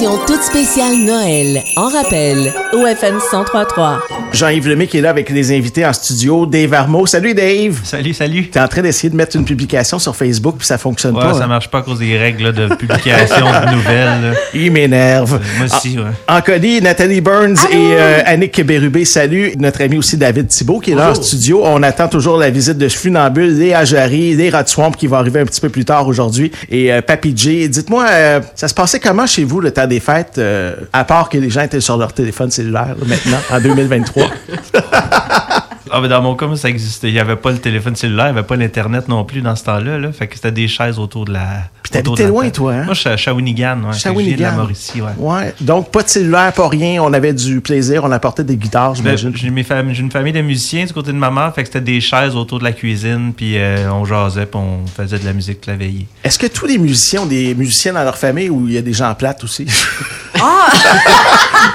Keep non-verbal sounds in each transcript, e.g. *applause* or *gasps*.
émission toute spéciale Noël. En rappel, au FM 1033. Jean-Yves Lemay qui est là avec les invités en studio. Dave Armo. Salut Dave. Salut, salut. T'es en train d'essayer de mettre une publication sur Facebook puis ça fonctionne Ouais, pas. ça hein? marche pas à cause des règles là, de *laughs* publication de nouvelles. là. Il m'énerve. Moi aussi, ouais. En colis, Nathalie Burns et euh, Annick Bérubé, salut. Notre ami aussi David Thibault qui est là en studio. On attend toujours la visite de Funambule, Léa Jarry, les Rats Swamp qui va arriver un petit peu plus tard aujourd'hui et euh, Papy J. Dites-moi, euh, ça se passait comment chez vous le temps des fêtes, euh, à part que les gens étaient sur leur téléphone cellulaire maintenant, en 2023? *laughs* Ah, ben dans mon cas, moi, ça existait. Il n'y avait pas le téléphone cellulaire, il n'y avait pas l'Internet non plus dans ce temps-là. Là. Fait que c'était des chaises autour de la. Puis t'habitais loin, toi, hein? Moi, je suis à Shawinigan. Ouais. Viens de la Shawinigan. Mauricie, ouais. Ouais. Donc, pas de cellulaire, pas rien. On avait du plaisir. On apportait des guitares, Ben, j'imagine. J'ai mes fam- j'ai une famille de musiciens du côté de ma mère, fait que c'était des chaises autour de la cuisine, puis euh, on jasait, puis on faisait de la musique la veillée. Est-ce que tous les musiciens ont des musiciens dans leur famille ou il y a des gens plates aussi? *laughs*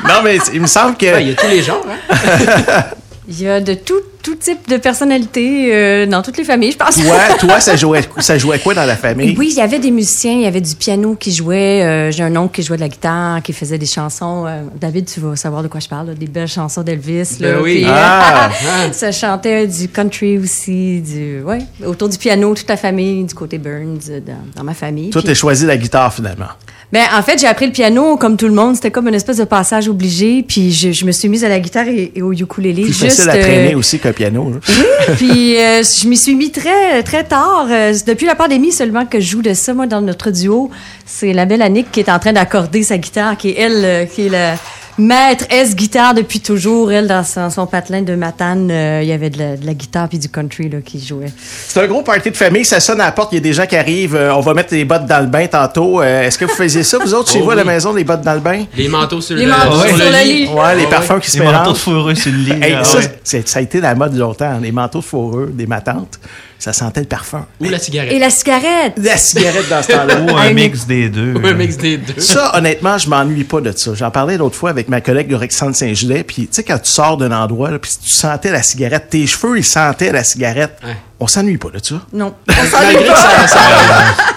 non, mais il me semble que. Ouais, Il y a tous les genres, hein? *laughs* Il y a de tout, tout type de personnalités euh, dans toutes les familles, je pense. Toi, *laughs* toi ça, jouait, ça jouait quoi dans la famille? Oui, il y avait des musiciens, il y avait du piano qui jouait. euh, J'ai un oncle qui jouait de la guitare, qui faisait des chansons. euh, David, tu vas savoir de quoi je parle, là, des belles chansons d'Elvis. Ben oui. puis, euh, Ah! *laughs* ça chantait du country aussi, du ouais, autour du piano, toute la famille, du côté Burns, dans, dans ma famille. Toi, t'as choisi la guitare finalement. Ben, en fait, j'ai appris le piano comme tout le monde. C'était comme une espèce de passage obligé. Puis je, je me suis mise à la guitare et, et au ukulélé. Plus juste, facile à traîner euh, aussi qu'un piano. là. puis euh, je m'y suis mis très très tard. Euh, depuis la pandémie seulement que je joue de ça. Moi, dans notre duo, c'est la belle Annick qui est en train d'accorder sa guitare, qui est elle, qui est la maître S guitare depuis toujours. Elle, dans son, son patelin de Matane, euh, il y avait de la, de la guitare puis du country là, qui jouait. C'est un gros party de famille. Ça sonne à la porte. Il y a des gens qui arrivent. Euh, on va mettre les bottes dans le bain tantôt. Euh, Est-ce que vous faisiez ça, vous autres, chez Oh vous à la maison, les bottes dans le bain? Les manteaux sur Les le, manteaux sur sur le lit. Ouais, les parfums qui se Les manteaux de fourreux sur le lit. Hey, ça, ça a été la mode longtemps. Les manteaux de fourreux des matantes, ça sentait le parfum. Ou la cigarette. Et la cigarette. La cigarette dans ce temps-là. *laughs* Ou un mix des deux. Ou un mix des deux. Ça, honnêtement, je m'ennuie pas de ça. J'en parlais l'autre fois avec ma collègue de Rexandre Saint-Gilais, puis tu sais, quand tu sors d'un endroit, puis tu sentais la cigarette, tes cheveux, ils sentaient la cigarette. Ouais. On s'ennuie pas de ça. Non. *laughs* Malgré que ça, ça-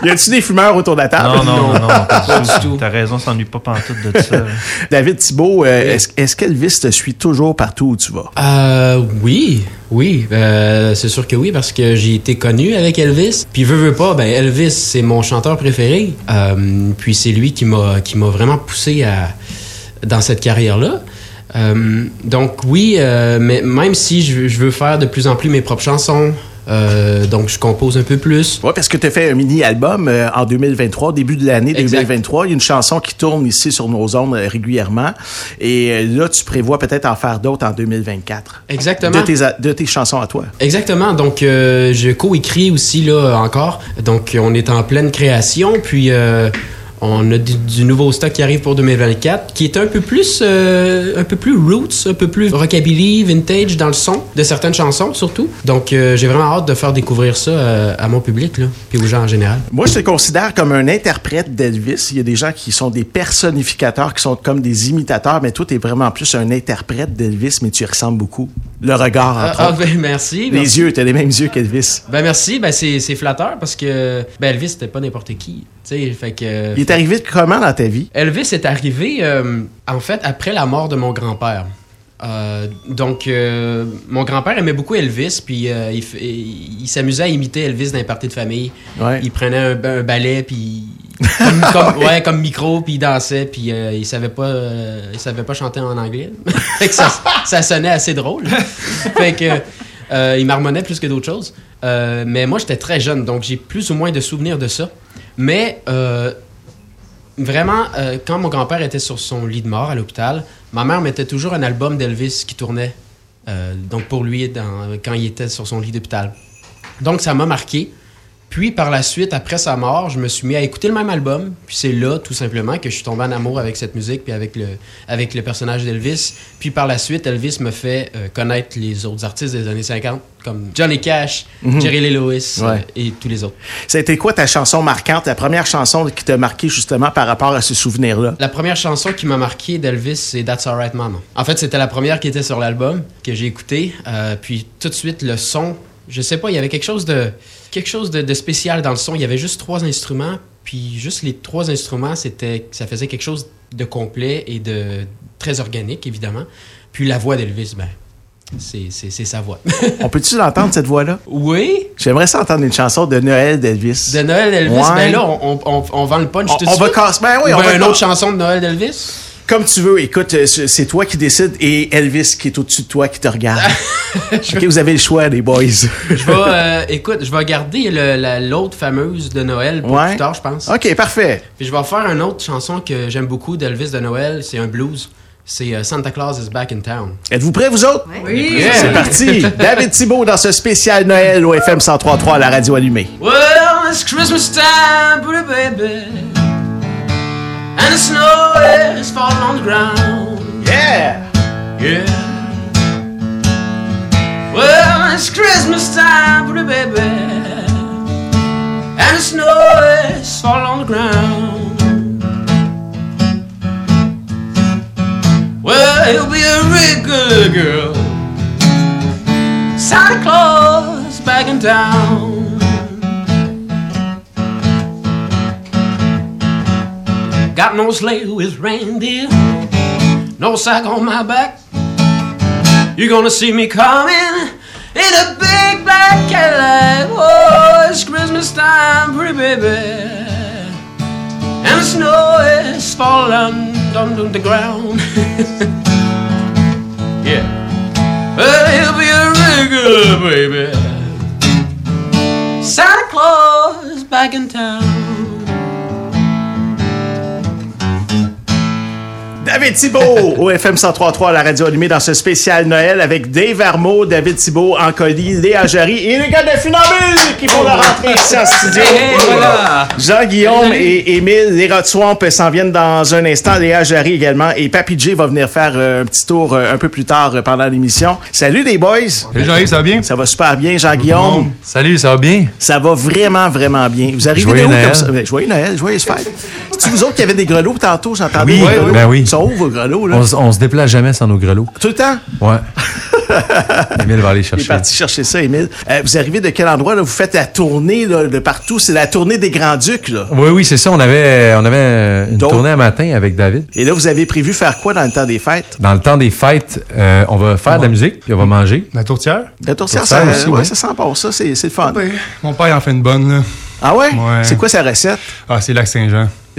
*laughs* Y a-tu des fumeurs autour de la table? Non, non, non, pas Pas du tout. T'as raison, s'ennuie pas pantoute de ça. *laughs* David Thibault, euh, est-ce qu'Elvis te suit toujours partout où tu vas? Euh, oui, oui, euh, c'est sûr que oui, parce que j'ai été connu avec Elvis. Puis veux, veux pas, ben Elvis, c'est mon chanteur préféré. Euh, puis c'est lui qui m'a qui m'a vraiment poussé à dans cette carrière-là. Euh, donc oui, euh, mais même si je veux faire de plus en plus mes propres chansons, euh, donc je compose un peu plus. Ouais, parce que tu as fait un mini-album euh, en 2023, au début de l'année Exact. 2023. Il y a une chanson qui tourne ici sur nos ondes euh, régulièrement. Et là, tu prévois peut-être en faire d'autres en 2024. Exactement. De tes, de tes chansons à toi. Exactement. Donc, euh, je co-écris aussi là encore. Donc, on est en pleine création. Puis, euh, on a du, du nouveau stock qui arrive pour 2024, qui est un peu plus, euh, un peu plus roots, un peu plus rockabilly, vintage dans le son de certaines chansons surtout. Donc, euh, j'ai vraiment hâte de faire découvrir ça euh, à mon public là, puis aux gens en général. Moi, je te considère comme un interprète d'Elvis. Il y a des gens qui sont des personnificateurs, qui sont comme des imitateurs, mais toi, tu es vraiment plus un interprète d'Elvis, mais tu y ressembles beaucoup. Le regard, Ah, entre ah, autres. ben, merci. Les merci. yeux, tu as les mêmes yeux qu'Elvis. Ben merci, ben c'est flatteur parce que ben Elvis c'était pas n'importe qui, fait que Il est arrivé comment dans ta vie? Elvis est arrivé, euh, en fait, après la mort de mon grand-père. Euh, donc, euh, mon grand-père aimait beaucoup Elvis, puis euh, il, f- il- il s'amusait à imiter Elvis dans les parties de famille. Ouais. Il prenait un, un balai, puis comme, comme- *laughs* ouais, comme micro, puis il dansait, puis il savait pas, il savait pas chanter en anglais. *laughs* fait que ça, ça sonnait assez drôle. fait que il marmonnait plus que d'autres choses. Mais moi, j'étais très jeune, donc j'ai plus ou moins de souvenirs de ça. Mais euh, vraiment, euh, quand mon grand-père était sur son lit de mort à l'hôpital, ma mère mettait toujours un album d'Elvis qui tournait. euh, donc pour lui, quand il était sur son lit d'hôpital. Donc ça m'a marqué. Puis par la suite, après sa mort, je me suis mis à écouter le même album. Puis c'est là, tout simplement, que je suis tombé en amour avec cette musique, puis avec le, avec le personnage d'Elvis. Puis par la suite, Elvis me fait euh, connaître les autres artistes des années 50, comme Johnny Cash, Jerry Lee Lewis Ouais. euh, et tous les autres. Ça a été quoi ta chanson marquante, la première chanson qui t'a marqué justement par rapport à ce souvenir-là? La première chanson qui m'a marqué d'Elvis, c'est That's Alright Mama. En fait, c'était la première qui était sur l'album que j'ai écouté. Euh, puis tout de suite, le son, je sais pas, il y avait quelque chose de quelque chose de, de spécial dans le son. Il y avait juste trois instruments. Puis juste les trois instruments, c'était, ça faisait quelque chose de complet et de très organique, évidemment. Puis la voix d'Elvis, ben, c'est, sa voix. *laughs* On peut-tu l'entendre, cette voix-là? oui, J'aimerais ça entendre une chanson de Noël d'Elvis. de Noël d'Elvis? Ouais. Ben là, on, on, on vend le punch On, tout de on va casser. Ben oui, Ou on ben va une autre chanson de Noël d'Elvis? Comme tu veux. Écoute, euh, c'est toi qui décides et Elvis qui est au-dessus de toi qui te regarde. *laughs* ok, vous avez le choix, les boys. Je vais, euh, écoute, je vais garder la- l'autre fameuse de Noël pour Ouais. plus tard, je pense. ok, parfait. Puis je vais faire une autre chanson que j'aime beaucoup d'Elvis de Noël. C'est un blues. C'est euh, Santa Claus is back in town. Êtes-vous prêts, vous autres? Oui. C'est parti. David Thibault dans ce spécial Noël au FM 103.3 à la radio allumée. Well, it's Christmas time, baby. And the snow is falling on the ground. Yeah! Yeah. Well, it's Christmas time, pretty baby. And the snow is falling on the ground. Well, he'll be a real good girl. Santa Claus back in town. Got no sleigh with reindeer, no sack on my back. You're gonna see me coming in a big black Cadillac. Oh, it's Christmas time, pretty baby. And the snow is falling on the ground. *laughs* yeah. Well, he'll be a regular baby. Santa Claus back in town. David Thibault *laughs* au FM 103.3 à la radio allumée dans ce spécial Noël avec Dave Armo, David Thibault, Ancoli, Léa Jarry et les gars de Funambule qui vont la rentrer ici en studio. Hey, voilà. Jean-Guillaume et Émile, les Rod Swamp s'en viennent dans un instant. Léa Jarry également. Et Papy J va venir faire euh, un petit tour euh, un peu plus tard euh, pendant l'émission. Salut les boys! Salut Jean-Yves, ça va bien? Ça va super bien, Jean-Guillaume. Salut, ça va bien? Ça va vraiment, vraiment bien. Vous arrivez Joyeux de où Noël. comme ça? Ben, Joyeux Noël, joyeuse fête. C'est-tu vous autres qui avez des grelots tantôt? J'entendais Oui, oui, ben oui. Ils sont là? On, se déplace jamais sans nos grelots. Tout le temps? Ouais. *laughs* Emile va aller Il est chercher. parti chercher ça, Émile. Euh, vous arrivez de quel endroit, là? Vous faites la tournée, là, de partout? C'est la tournée des Grands-Ducs, là. Oui, oui, c'est ça. On avait, on avait une Donc- tournée un matin avec David. Et là, vous avez prévu faire quoi dans le temps des fêtes? Dans le temps des fêtes, euh, on va faire de la musique, puis on va manger. La tourtière? La tourtière, Tourtière ça, aussi, ouais, ouais. ça sent bon, ça, c'est c'est le fun. Ben, mon père il en fait une bonne, là. Ah ouais? Ouais. C'est quoi sa recette? Ah, c'est Lac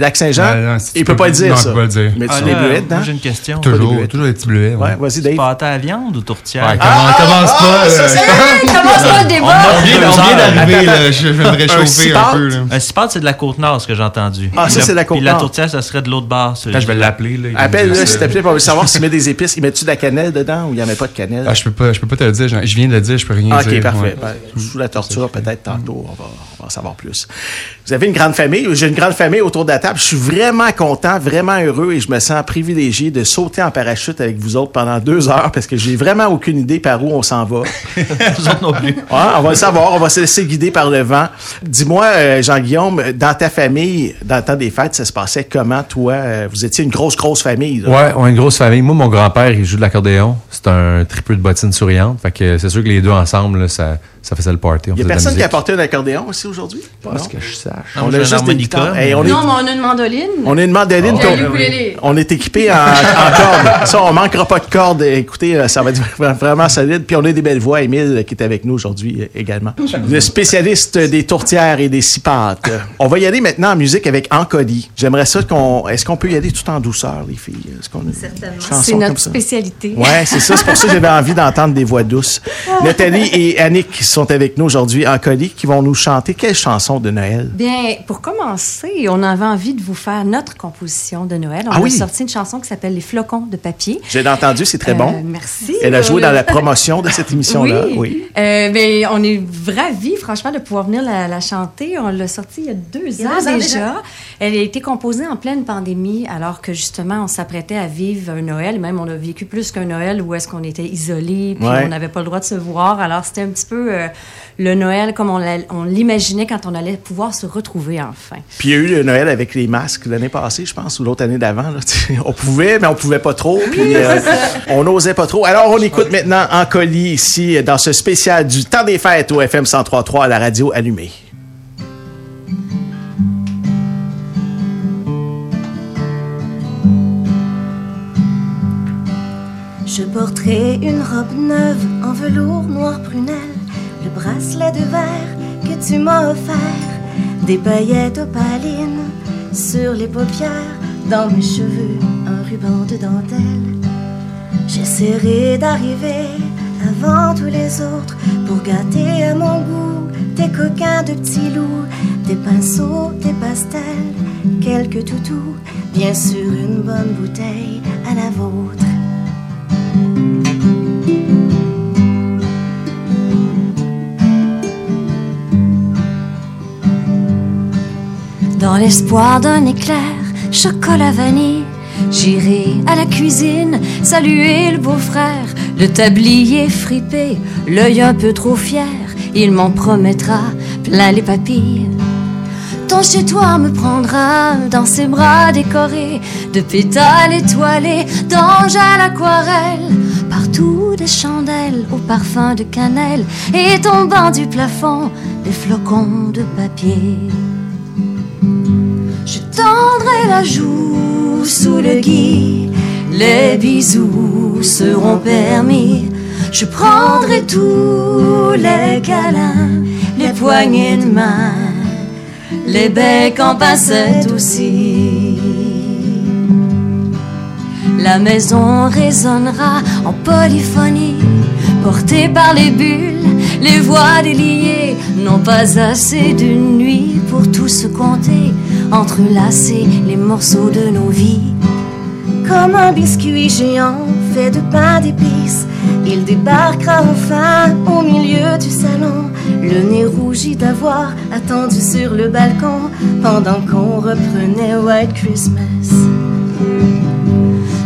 Saint-Jean. Lac Saint-Jean? Ah, non, si tu Il peut pas le dire, non, ça. pas. Mais tu Ah, des là, bleuettes, moi, hein? j'ai une question. des Toujours, bleuets. toujours les petits bleuets. Ouais, vas-y, Dave. Pâte à viande ou tourtière? Ouais, comment- commence pas. ça, là. c'est- Hey, *laughs* commence pas le débat! On vient, d'arriver. Je, vais me réchauffer un, peu. Un cipote, c'est de la Côte-Nord, ce que j'ai entendu. Ah, ça, Puis la- c'est de la Puis Côte-Nord. la tourtière, ça serait de l'autre bord. je vais l'appeler, Appelle-le, s'il te plaît, pour savoir s'il met des épices. Il met-tu de la cannelle dedans ou il n'y en met pas de cannelle? Ah, je peux pas, je peux pas te le dire. Je viens de le dire, je peux rien Ah, dire. ok, parfait. ouais. Ben, sous la torture, peut-être tantôt, on va, on va en savoir plus. Vous avez une grande famille. J'ai une grande famille autour de la table. Je suis vraiment content, vraiment heureux et je me sens privilégié de sauter en parachute avec vous autres pendant deux heures parce que j'ai vraiment aucune idée par où on s'en va. *laughs* Nous autres non plus. Ouais, on va le savoir, on va se laisser guider par le vent. Dis-moi, euh, Jean-Guillaume, dans ta famille, dans le temps des fêtes, ça se passait comment, toi? Euh, Vous étiez une grosse, grosse famille. là. Ouais, on a une grosse famille. Moi, mon grand-père, il joue de l'accordéon. C'est un tripeux de bottines souriantes. Fait que c'est sûr que les deux ensemble, là, ça, ça faisait le party. On Il y a personne qui a apporté un accordéon aussi aujourd'hui? Pas Non? ce que je sache. Non, On a un juste des harmonica, Hey, on est Non, mais on a une mandoline. On a une mandoline. Puis on-. On est équipé en, en cordes. Ça, on manquera pas de cordes. Écoutez, euh, ça va être vraiment solide. Puis on a des belles voix. Émile, qui est avec nous aujourd'hui euh, également. Le spécialiste des tourtières et des cipates. On va y aller maintenant en musique avec Ancoli. J'aimerais ça qu'on... Est-ce qu'on peut y aller tout en douceur, les filles? Est-ce qu'on Certainement. C'est notre spécialité. Ouais, c'est ça. C'est pour ça que j'avais envie d'entendre des voix douces. *laughs* Nathalie et Annick qui sont avec nous aujourd'hui en colis, qui vont nous chanter quelle chanson de Noël? Bien, pour commencer, on avait envie de vous faire notre composition de Noël. On Ah a oui? sorti une chanson qui s'appelle Les flocons de papier. J'ai entendu, c'est très Euh, bon. merci. Elle a joué dans la *laughs* promotion de cette émission-là. Oui. Euh, ben, on est ravis, franchement, de pouvoir venir la, la chanter. On l'a sortie il y a deux ans deux ans déjà. déjà. Elle a été composée en pleine pandémie, alors que justement, on s'apprêtait à vivre un Noël. Même, on a vécu plus qu'un Noël où est-ce qu'on était isolés, puis Ouais. on n'avait pas le droit de se voir. Alors, c'était un petit peu euh, le Noël comme on l'imaginait quand on allait pouvoir se retrouver enfin. Puis il y a eu le Noël avec les masques l'année passée, je pense, ou l'autre année d'avant. *laughs* On pouvait, mais on pouvait pas trop. Euh, on n'osait pas trop. Alors on écoute maintenant en colis ici dans ce spécial du temps des fêtes au FM 103.3 à la radio allumée. Je porterai une robe neuve en velours noir prunelle le bracelet de verre que tu m'as offert, des paillettes opalines sur les paupières, dans mes cheveux un ruban de dentelle. J'essaierai d'arriver avant tous les autres pour gâter à mon goût tes coquins de petits loups, des pinceaux, des pastels, quelques toutous, bien sûr une bonne bouteille à la vôtre. Dans l'espoir d'un éclair, chocolat vanille, j'irai à la cuisine saluer le beau-frère, le tablier fripé, l'œil un peu trop fier, il m'en promettra plein les papilles. Ton chez toi me prendra dans ses bras décorés de pétales étoilés, d'anges à l'aquarelle, partout des chandelles au parfum de cannelle et tombant du plafond des flocons de papier. Je tendrai la joue sous le gui, les bisous seront permis. Je prendrai tous les câlins, les poignées de main, les becs en pincettes aussi. La maison résonnera en polyphonie, portée par les bulles, les voix déliées, n'ont pas assez d'une nuit pour tout se compter, entrelacer les morceaux de nos vies. Comme un biscuit géant fait de pain d'épices, il débarquera enfin au milieu du salon, le nez rougi d'avoir attendu sur le balcon pendant qu'on reprenait White Christmas.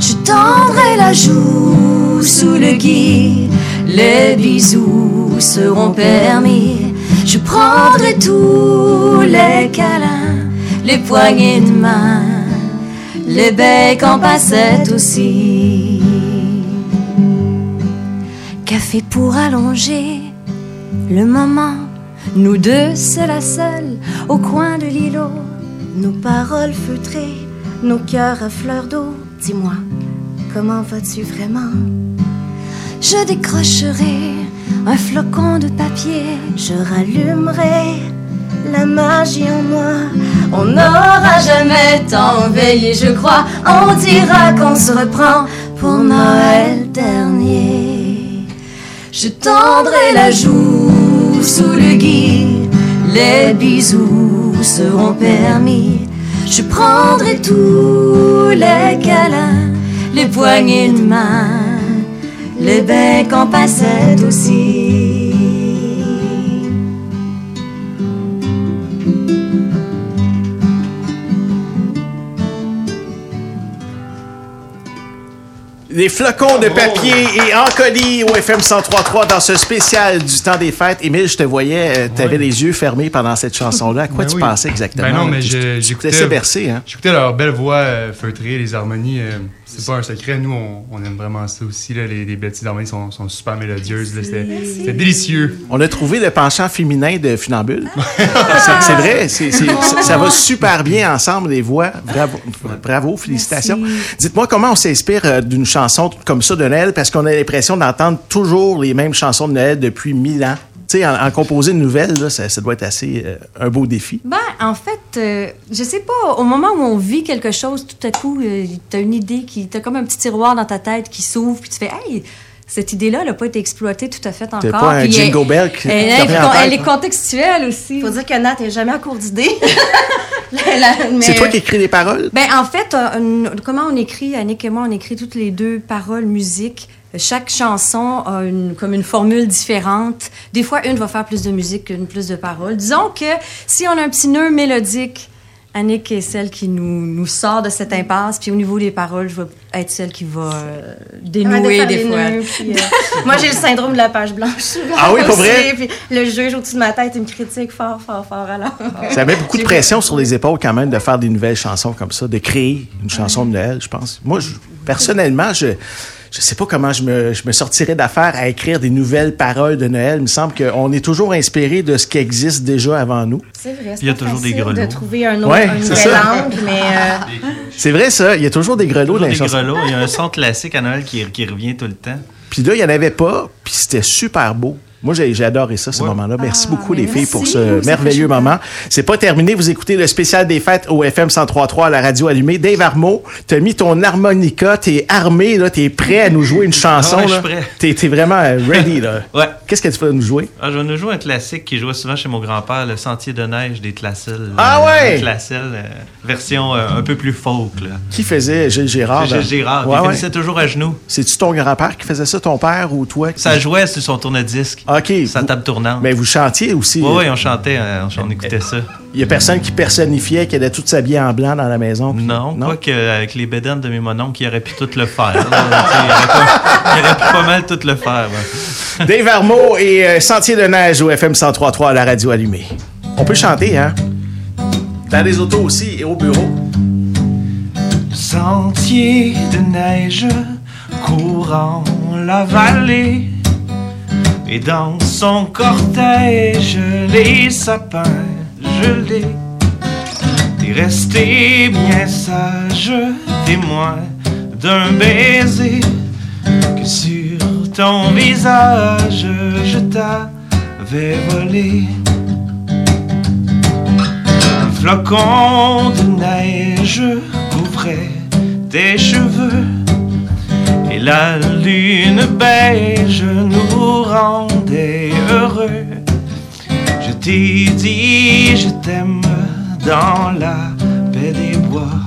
Je tendrai la joue sous le gui, les bisous seront permis. Je prendrai tous les câlins, les poignées de main, les becs en passettes aussi. Café pour allonger le moment, nous deux seul à seul au coin de l'îlot, nos paroles feutrées, nos cœurs à fleur d'eau. Dis-moi, comment vas-tu vraiment? Je décrocherai un flocon de papier, je rallumerai la magie en moi. On n'aura jamais tant veillé, je crois. On dira qu'on se reprend pour Noël dernier. Je tendrai la joue sous le gui, les bisous seront permis. Je prendrai tous les câlins, les poignées de main, les becs en passettes aussi. Des flocons de papier et en colis au FM 103.3 dans ce spécial du temps des fêtes. Émile, je te voyais, tu avais les yeux fermés pendant cette chanson-là. À quoi Ben tu oui. pensais exactement? Ben non, mais j'écoutais- laissais bercer, hein? J'écoutais leur belle voix euh, feutrée, les harmonies. euh, c'est pas un secret. Nous, on, on aime vraiment ça aussi. Là, les, petites harmonies sont, sont super mélodieuses. là, C'était délicieux. On a trouvé le penchant féminin de Funambule. c'est c'est vrai, ça va super bien ensemble, les voix. Bravo, bravo félicitations. Dites-moi comment on s'inspire euh, d'une chanson comme ça de Noël, parce qu'on a l'impression d'entendre toujours les mêmes chansons de Noël depuis mille ans. Tu sais, en, en composer une nouvelle, là, ça, ça doit être assez euh, un beau défi. Ben, en fait, euh, je sais pas, au moment où on vit quelque chose, tout à coup, euh, t'as une idée qui. T'as comme un petit tiroir dans ta tête qui s'ouvre, puis tu fais, hey, cette idée-là, elle n'a pas été exploitée tout à fait encore. T'as pas un Puis jingle elle- bell qui elle, elle- elle est hein? contextuelle aussi. Faut dire que Nat est jamais à court d'idées. C'est toi qui écris les paroles? Ben, en fait, euh, comment on écrit, Annick et moi, on écrit toutes les deux paroles, musique. Chaque chanson a une, comme une formule différente. Des fois, une va faire plus de musique qu'une plus de paroles. Disons que si on a un petit nœud mélodique, Annick est celle qui nous, nous sort de cette impasse. Puis au niveau des paroles, je vais être celle qui va euh, dénouer de des fois. les nœuds, puis, euh, moi, j'ai le syndrome de la page blanche. Ah oui, pour vrai? Puis le juge au-dessus de ma tête, il me critique fort, fort, fort. Alors, Ça met beaucoup de pression sur les épaules quand même de faire des nouvelles chansons comme ça, de créer une chanson de Noël, je pense. Moi, je- personnellement, je je sais pas comment je me, je me sortirais d'affaire à écrire des nouvelles paroles de Noël. Il me semble qu'on est toujours inspiré de ce qui existe déjà avant nous. C'est vrai, Il y a toujours des facile de grelots. trouver un autre, Ouais, une nouvelle langue, mais euh, *laughs* C'est vrai ça, il y a toujours des grelots Toujours dans les des grelots. Il y a un son classique à Noël qui, qui revient tout le temps. Puis là, il n'y en avait pas, puis c'était super beau. Moi, j'ai adoré ça, ce Ouais. moment-là. Merci Ah, beaucoup, les filles, pour ce merveilleux moment. C'est pas terminé. Vous écoutez le spécial des fêtes au FM 103.3 à la radio allumée. Dave Armo, t'as mis ton harmonica, t'es armé, là, t'es prêt à nous jouer une chanson. Ah ouais, je là. suis prêt. T'es vraiment ready, là. *laughs* Ouais. Qu'est-ce que tu vas nous jouer? Ah, je vais nous jouer un classique qui jouait souvent chez mon grand-père, le Sentier de neige des Classels. Ah Euh, ouais? les Classels, euh, version euh, un peu plus folk. Là. Qui faisait Gilles Gérard? Gilles dans- Gérard, Ouais, il ouais. finissait toujours à genoux. C'est-tu ton grand-père qui faisait ça, ton père ou toi? qui- Ça jouait sur son tourne-disque, OK. sa table tournante. Mais vous chantiez aussi. Oui, oui, on chantait, euh, on, on écoutait ça. Il y a personne qui personnifiait, qui allait tout s'habiller en blanc dans la maison. puis- Non, quoi qu'avec les bédanes de mes mononcles, il aurait pu tout le faire. il, aurait pas, il aurait pu pas mal tout le faire. *laughs* Dave Armo et euh, Sentier de neige au FM 103.3 à la radio allumée. On peut chanter, hein? Dans les autos aussi et au bureau. Sentier de neige courant la vallée et dans son cortège les sapins gelés. T'es resté bien sage, témoin d'un baiser que sur ton visage je t'avais volé. Un flocon de neige couvrait tes cheveux la lune beige nous rendait heureux. Je t'ai dit je t'aime dans la paix des bois.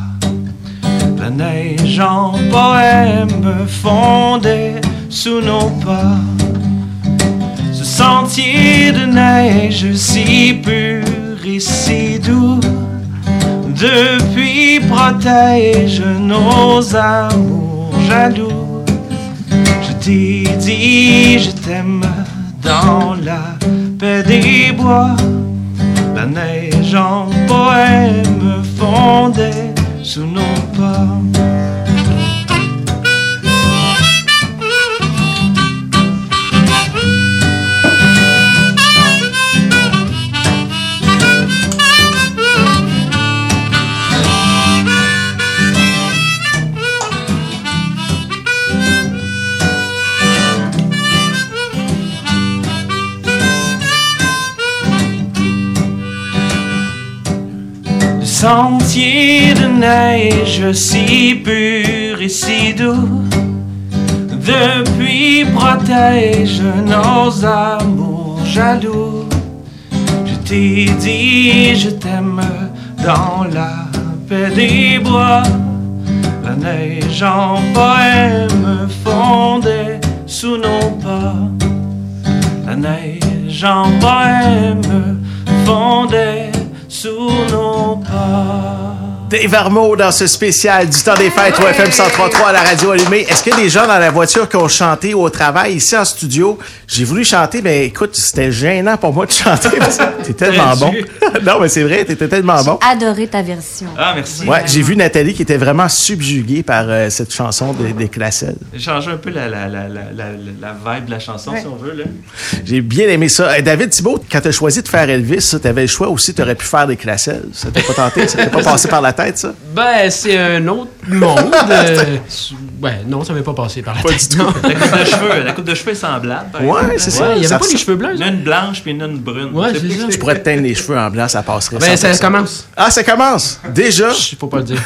La neige en poème fondait sous nos pas. Ce sentier de neige si pur et si doux depuis protège nos amours jaloux. T'ai dit je t'aime dans la paix des bois. La neige en poème fondait sous nos pas. Sentier de neige si pur et si doux. Depuis protège nos amours jaloux. Je t'ai dit je t'aime dans la paix des bois. La neige en poème fondait sous nos pas. La neige en poème fondait sous nos pas Dave Armo dans ce spécial du temps des fêtes au FM 103.3 à la radio allumée. Est-ce qu'il y a des gens dans la voiture qui ont chanté au travail ici en studio? J'ai voulu chanter, mais écoute, c'était gênant pour moi de chanter que t'es *laughs* tellement bon. *laughs* non, mais c'est vrai, t'étais tellement bon. adoré ta version. Ah merci Ouais, j'ai vu Nathalie qui était vraiment subjuguée par euh, cette chanson des, des Classels. J'ai changé un peu la, la, la, la, la, la vibe de la chanson, si on veut. Là. J'ai bien aimé ça. David Thibault, quand t'as choisi de faire Elvis, tu avais le choix aussi, t'aurais pu faire des Classels. Ça t'a pas tenté? Ça t'est pas *laughs* passé par la tête, ça? Ben, c'est un autre monde. *laughs* euh, ouais, non, ça m'est pas passé par la Pas tête. du tout. La coupe de cheveux, la coupe de cheveux est semblable. par Ouais, exemple. c'est ça. Ouais, il y Ça avait pas les cheveux bleus, Il y ça? en a une blanche puis il une brune. Ouais, c'est ça. Tu pourrais te teindre les cheveux en blanc, ça passerait. Ben, ça 100%. commence. Ah, ça commence! Déjà? Faut pas le dire.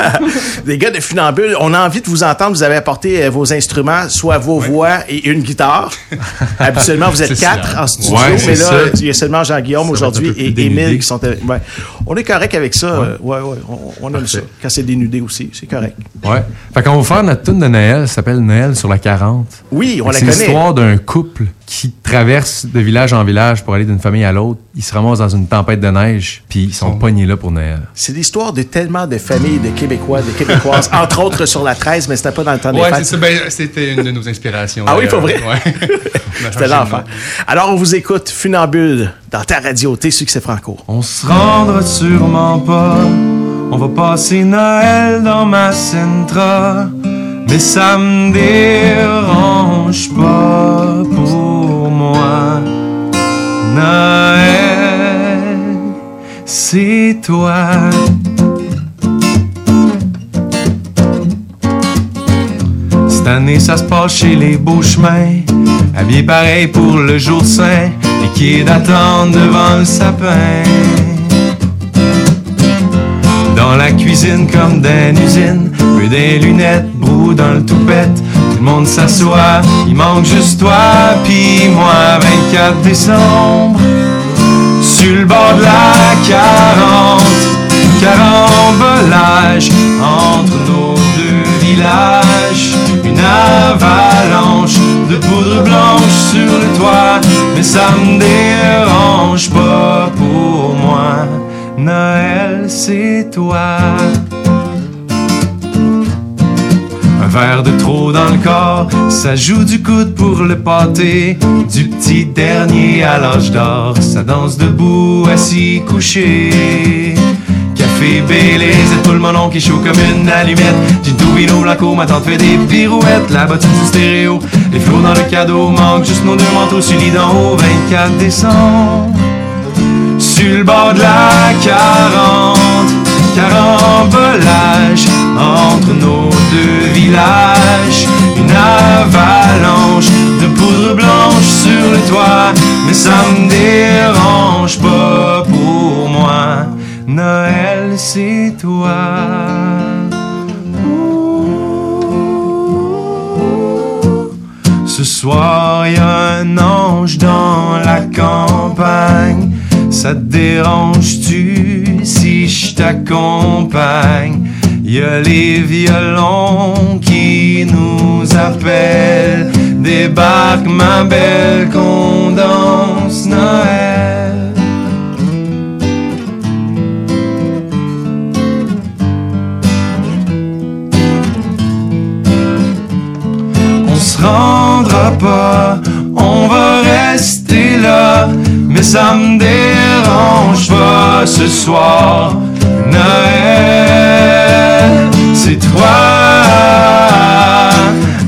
*laughs* Des gars de Funambule, on a envie de vous entendre. Vous avez apporté euh, vos instruments, soit vos voix et une guitare. *laughs* Habituellement, vous êtes quatre ça. en studio, Ouais, mais là, ça. il y a seulement Jean-Guillaume Ça aujourd'hui et. Émile qui sont ouais. On est correct avec ça. euh, Ouais, ouais, on, on aime ça. Quand c'est dénudé aussi, c'est correct. Ouais. Fait qu'on va faire notre tune de Noël, ça s'appelle Noël sur la 40. Oui, on la C'est connaît. l'histoire d'un couple qui traverse de village en village pour aller d'une famille à l'autre. Ils se ramassent dans une tempête de neige, puis ils sont pognés là pour Noël. C'est l'histoire de tellement de familles de Québécois, de Québécoises, *laughs* entre autres sur la 13, mais c'était pas dans le temps des Ouais, fêtes. c'est. Ben, c'était une de nos inspirations. Ah oui, pour vrai? Ouais. *laughs* On C'était l'enfer. Alors, on vous écoute, Funambule, dans ta radio, tes succès franco. On se rendra sûrement pas. On va passer Noël dans ma Sentra. mais ça me dérange pas pour moi. Noël, c'est toi. Cette année, ça se passe chez les beaux chemins. Habillé pareil pour le jour saint. Et qui est d'attendre devant le sapin. Dans la cuisine comme dans une usine. Peu des lunettes, brou dans le toupette. Tout le monde s'assoit, il manque juste toi, puis moi, 24 décembre. Sur le bord de la 40, carambolage entre nos deux villages. Une avalanche de poudre blanche sur le toit, mais ça me dérange pas pour moi. Noël, c'est toi. Un verre de trop dans le corps, ça joue du coude pour le pâté. Du petit dernier à l'âge d'or, ça danse debout, assis, couché. Café Baileys, et tout le melon qui chaud comme une allumette. Gin vino blanco, ma tante fait des pirouettes. La bottine du stéréo, les flots dans le cadeau, manque juste nos deux manteaux sur lit d'en haut, 24 décembre. Sur le bord de la 40, carambolage entre nos deux villages. Une avalanche de poudre blanche sur le toit, mais ça me dérange pas pour moi. Noël, c'est toi. Ce soir, y a un ange dans la campagne. Ça te dérange-tu si je t'accompagne? Y a les violons qui nous appellent. Débarque ma belle qu'on danse Noël. On se rendra pas, on va rester là. Mais ça me dérange pas ce soir. Noël, c'est toi.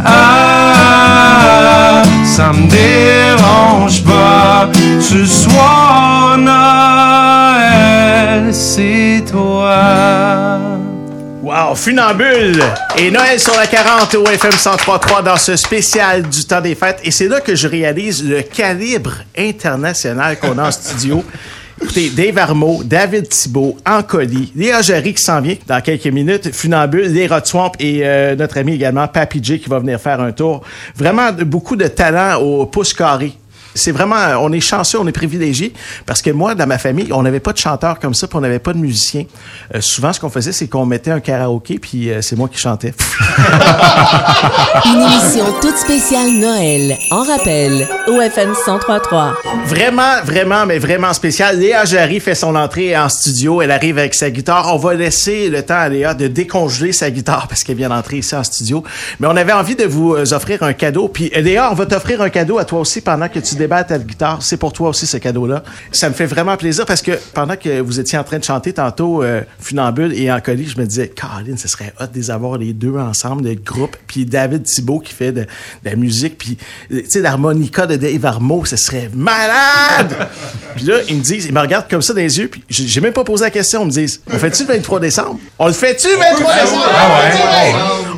Ah, ça me dérange pas ce soir. Noël, c'est toi. Wow, funambule! Et Noël sur la 40 au FM 103.3 dans ce spécial du temps des fêtes. Et c'est là que je réalise le calibre international qu'on a en studio. Écoutez, Dave Armo, David Thibault, Ancoli, Léa Jarry qui s'en vient dans quelques minutes, Funambule, les Rod et euh, notre ami également Papy J qui va venir faire un tour. Vraiment beaucoup de talent au pouce carré. C'est vraiment, on est chanceux, on est privilégié parce que moi, dans ma famille, on n'avait pas de chanteur comme ça, puis on n'avait pas de musicien. Euh, souvent, ce qu'on faisait, c'est qu'on mettait un karaoké, puis euh, c'est moi qui chantais. *laughs* Une émission toute spéciale Noël, en rappel, au FM 1033. Vraiment, vraiment, mais vraiment spécial. Léa Jarry fait son entrée en studio. Elle arrive avec sa guitare. On va laisser le temps à Léa de décongeler sa guitare parce qu'elle vient d'entrer ici en studio. Mais on avait envie de vous euh, offrir un cadeau. Puis euh, Léa, on va t'offrir un cadeau à toi aussi pendant que tu ta guitare. C'est pour toi aussi ce cadeau-là. Ça me fait vraiment plaisir parce que pendant que vous étiez en train de chanter tantôt euh, Funambule et en colis, je me disais, Caroline, ce serait hot de les avoir les deux ensemble, le groupe. Puis David Thibault qui fait de, de la musique. Puis, euh, tu sais, l'harmonica de Dave Armo, ce serait malade! *laughs* puis là, ils me disent, ils me regardent comme ça dans les yeux. Puis j'ai j'ai même pas posé la question. Ils me disent, on fait-tu le 23 décembre? On le fait-tu le 23 décembre?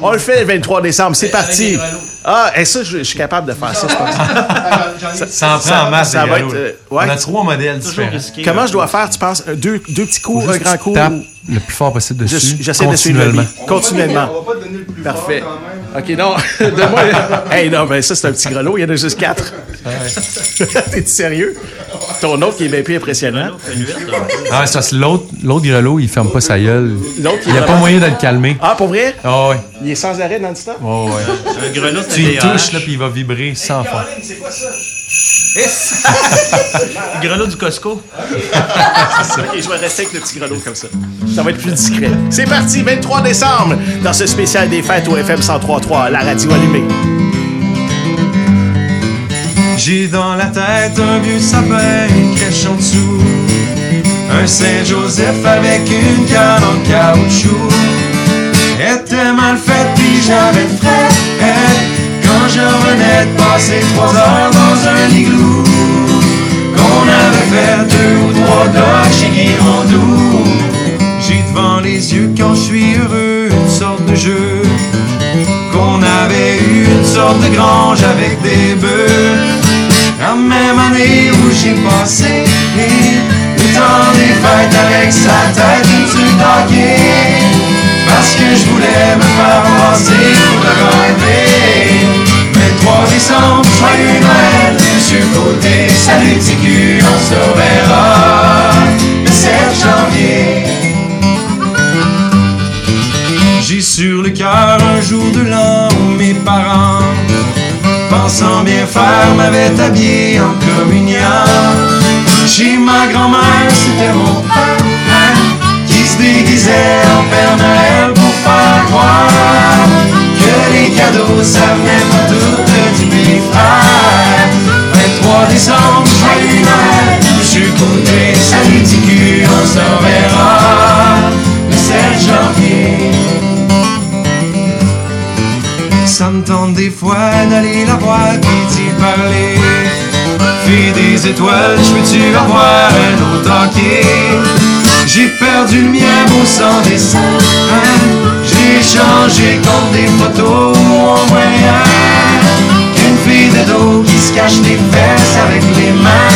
On le fait le 23 décembre. C'est parti. Ah, et ça, je, je suis capable de faire ça, je pense. *laughs* Ça en prend en masse, ça va être, euh, ouais. On a trois modèles différents. Comment je dois faire, tu penses? Euh, Deux, deux petits coups, un grand tu coup? tapes le plus fort possible Je- dessus. J'essaie de suivre le continuellement. beat. Continuellement. On va pas te donner le plus Parfait. fort quand même. OK, non. *laughs* Donne-moi. hey, non, ben ça, c'est un petit grelot. Il y en a juste quatre. *laughs* T'es sérieux? Ton autre qui est bien plus impressionnant. Ah, c'est parce que l'autre, l'autre grelot, il ferme pas sa gueule. L'autre, Il n'y a pas moyen de le calmer. Ah, pour vrai? Ah ouais. Il est sans arrêt dans le temps? Oh, ouais. Un grelot, c'est Tu y touches, là, puis il va vibrer sans fin. C'est quoi ça? Le *laughs* grelot du Costco. OK, je vais rester avec le petit grelot comme ça. Ça va être plus discret. C'est parti, 23 décembre, dans ce spécial des fêtes au FM 103.3, la radio allumée. J'ai dans la tête un vieux sapin crèche en dessous. Un Saint-Joseph avec une canne en caoutchouc. était mal faite, puis j'avais frais. Je revenais de passer trois heures dans un igloo. Qu'on avait fait deux ou trois dogs chez Guy Rondeau. J'ai devant les yeux quand je suis heureux une sorte de jeu. Qu'on avait eu une sorte de grange avec des bœufs. La même année où j'ai passé le temps des fêtes avec sa tête truc d'hockey. Parce que je voulais me faire passer pour le rêver. Mais 3 décembre, joyeux Noël, Monsieur Côté, salut TQ, on se reverra le 7 janvier. J'ai sur le cœur un jour de l'an où mes parents, pensant bien faire, m'avaient habillé en communion. Chez ma grand-mère, c'était mon père qui se déguisait en Père Noël pour faire croire que les cadeaux, ça venait pas tout du mes frères. 23 décembre, joyeux Noël, Monsieur Côté, salut TQ, on se reverra le 7 janvier. Ça me tente des fois d'aller la voir pis d'y parler. Fille des étoiles, je peux-tu avoir un autre hockey? J'ai perdu le mien au sang des. Hein? J'ai changé contre des photos au moyen. Qui se cache les fesses avec les mains.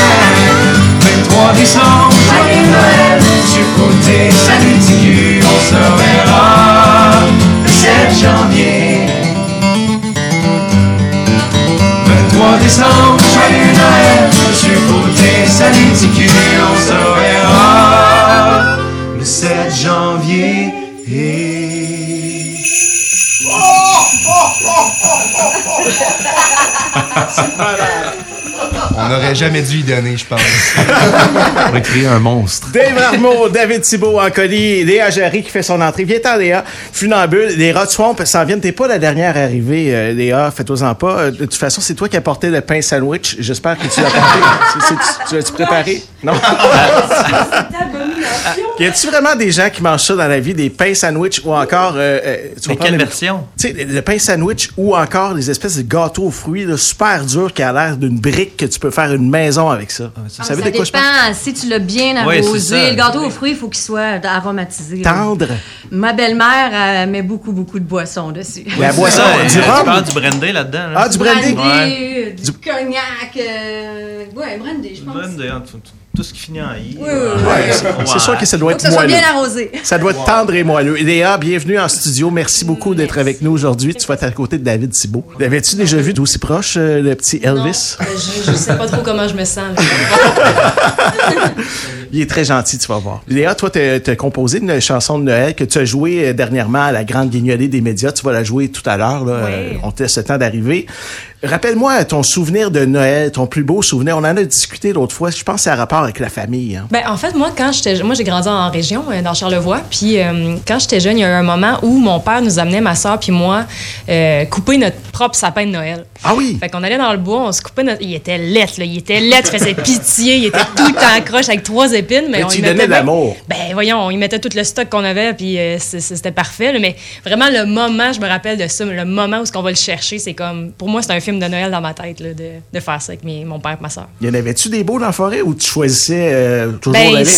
23 décembre, joyeux Noël, sur côté, salut TQ, on se reverra le 7 janvier. 23 décembre, joyeux Noël, Monsieur Côté, salut TQ, on se reverra le 7 janvier. On n'aurait jamais dû y donner, je pense. On va créer un monstre. Dave Armo, David Thibault en colis, Léa Jarry qui fait son entrée. Viens t'en, Léa. Funambule, les Rod Swamp s'en viennent. T'es pas la dernière arrivée, euh, Léa. Fais-toi-en pas. Euh, De toute façon, c'est toi qui as porté le pain sandwich. J'espère que tu l'as porté. C'est- *laughs* c'est- tu l'as-tu préparé? Non? *laughs* *laughs* y a-tu vraiment des gens qui mangent ça dans la vie, des pains sandwich ou encore. euh, euh, tu Mais quelle version? Tu sais, le, pain sandwich ou encore les espèces de gâteaux aux fruits là, super durs qui a l'air d'une brique que tu peux faire une maison avec ça. Ah, ça de quoi je parle? dépend. Si tu l'as bien arrosé, ça. le gâteau aux fruits, il faut qu'il soit aromatisé. là. Tendre. Ma belle-mère elle met beaucoup, beaucoup de boissons dessus. La boisson, ça, du euh, rhum? Du brandy là-dedans. là. Ah, du brandy? Brandy, du, Du- cognac. euh, Ouais, brandy, je pense. Brandy, tout, tout- tout ce qui finit en i. Oui, oui, oui. Ouais, c'est- sûr que ça doit être que ça soit moelleux. bien arrosé. Ça doit être tendre et moelleux. Léa, bienvenue en studio. Merci beaucoup d'être avec nous aujourd'hui. Tu vas être à côté de David Thibault. L'avais-tu déjà vu d'aussi proche, euh, le petit Elvis? Non, je, je sais pas trop comment je me sens. *laughs* Il est très gentil, tu vas voir. Léa, toi, tu as composé une chanson de Noël que tu as jouée euh, dernièrement à la grande guignolée des médias. Tu vas la jouer tout à l'heure. Oui. Euh, On te laisse le temps d'arriver. Rappelle-moi ton souvenir de Noël, ton plus beau souvenir. On en a discuté l'autre fois. Je pense que c'est à rapport avec la famille. hein. Ben, en fait, moi, quand j'étais, moi, j'ai grandi en région, euh, dans Charlevoix. Puis, euh, quand j'étais jeune, il y a eu un moment où mon père nous amenait, ma soeur puis moi, euh, couper notre propre sapin de Noël. Ah oui? Fait qu'on allait dans le bois, on se coupait notre... Il était là. Il était laid, il faisait pitié. Il était tout le temps croche avec trois épines. Mais, Mais on tu y donnais de l'amour. Ben, voyons, on y mettait tout le stock qu'on avait, puis euh, c'était parfait. là. mais vraiment, le moment, je me rappelle de ça, le moment où ce qu'on va le chercher, c'est comme... Pour moi, c'est un film de Noël dans ma tête, là, de, de faire ça avec mes- mon père et ma soeur. Y en avait-tu des beaux dans la forêt ou tu choisissais euh, toujours Ben, la *laughs*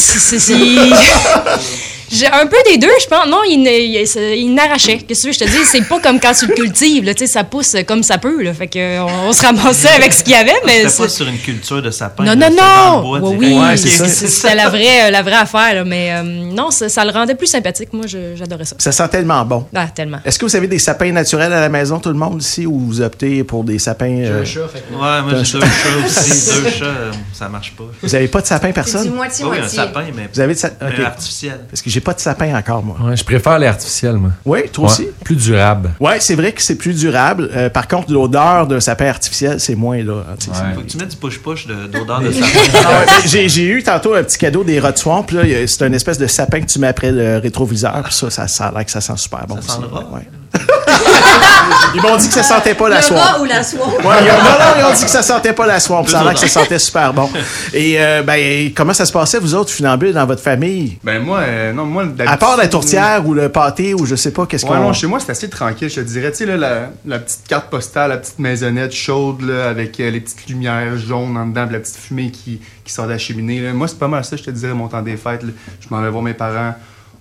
*laughs* J'ai un peu des deux, je pense. Non, il, n'arrachait. Qu'est-ce que tu veux, je te dis, c'est pas comme quand tu le cultives, là, tu sais, ça pousse comme ça peut, là. Fait que on, on se ramassait avec ce qu'il y avait, mais. C'était pas sur une culture de sapin. Non, non, non! bois Oui, Ouais, c'était la vraie, la vraie affaire, là, mais euh, non, ça, ça le rendait plus sympathique. Moi, j'adorais ça. Ça sent tellement bon. Ah, tellement. Est-ce que vous avez des sapins naturels à la maison, tout le monde ici, ou vous optez pour des sapins... J'ai euh, un chat, fait que. Ouais, moi j'ai deux chats aussi. *laughs* deux chats, euh, ça marche pas. Vous avez pas de sapin, du personne? Oui, un moitié-moitié. sapin, mais Vous avez de sa- mais ok. artificiel. Parce que j'ai pas de sapin encore, moi. Ouais, je préfère les artificiels, moi. Oui, toi Ouais, aussi? Plus durable. Ouais, c'est vrai que c'est plus durable. Euh, par contre, l'odeur d'un sapin artificiel, c'est moins là. tu sais, Ouais. Faut que tu mettes du push-push de- d'odeur de sapin. *laughs* Ah j'ai, j'ai eu tantôt un petit cadeau des Rod Swamp. là. C'est une espèce de sapin que tu mets après le rétroviseur. Puis ça, ça, ça a l'air que ça sent super bon. Ça sent aussi. Le. *laughs* Ils m'ont dit que ça sentait pas la Le soie. rat ou la soie? Ouais, ils ont- non, non, ils ont dit que ça sentait pas la swamp. Ça a que ça sentait super bon. Et euh, ben, comment ça se passait, vous autres, funambules, dans votre famille? Ben moi, euh, non, moi, À part la tourtière ou le pâté ou je sais pas, qu'est-ce Ouais, qu'on... non, chez moi, c'est assez tranquille, je te dirais. Tu sais, là, la, la petite carte postale, la petite maisonnette chaude, là, avec euh, les petites lumières jaunes en dedans, la petite fumée qui, qui sort de la cheminée. là. Moi, c'est pas mal ça, je te dirais, mon temps des fêtes. là. Je m'en vais voir mes parents.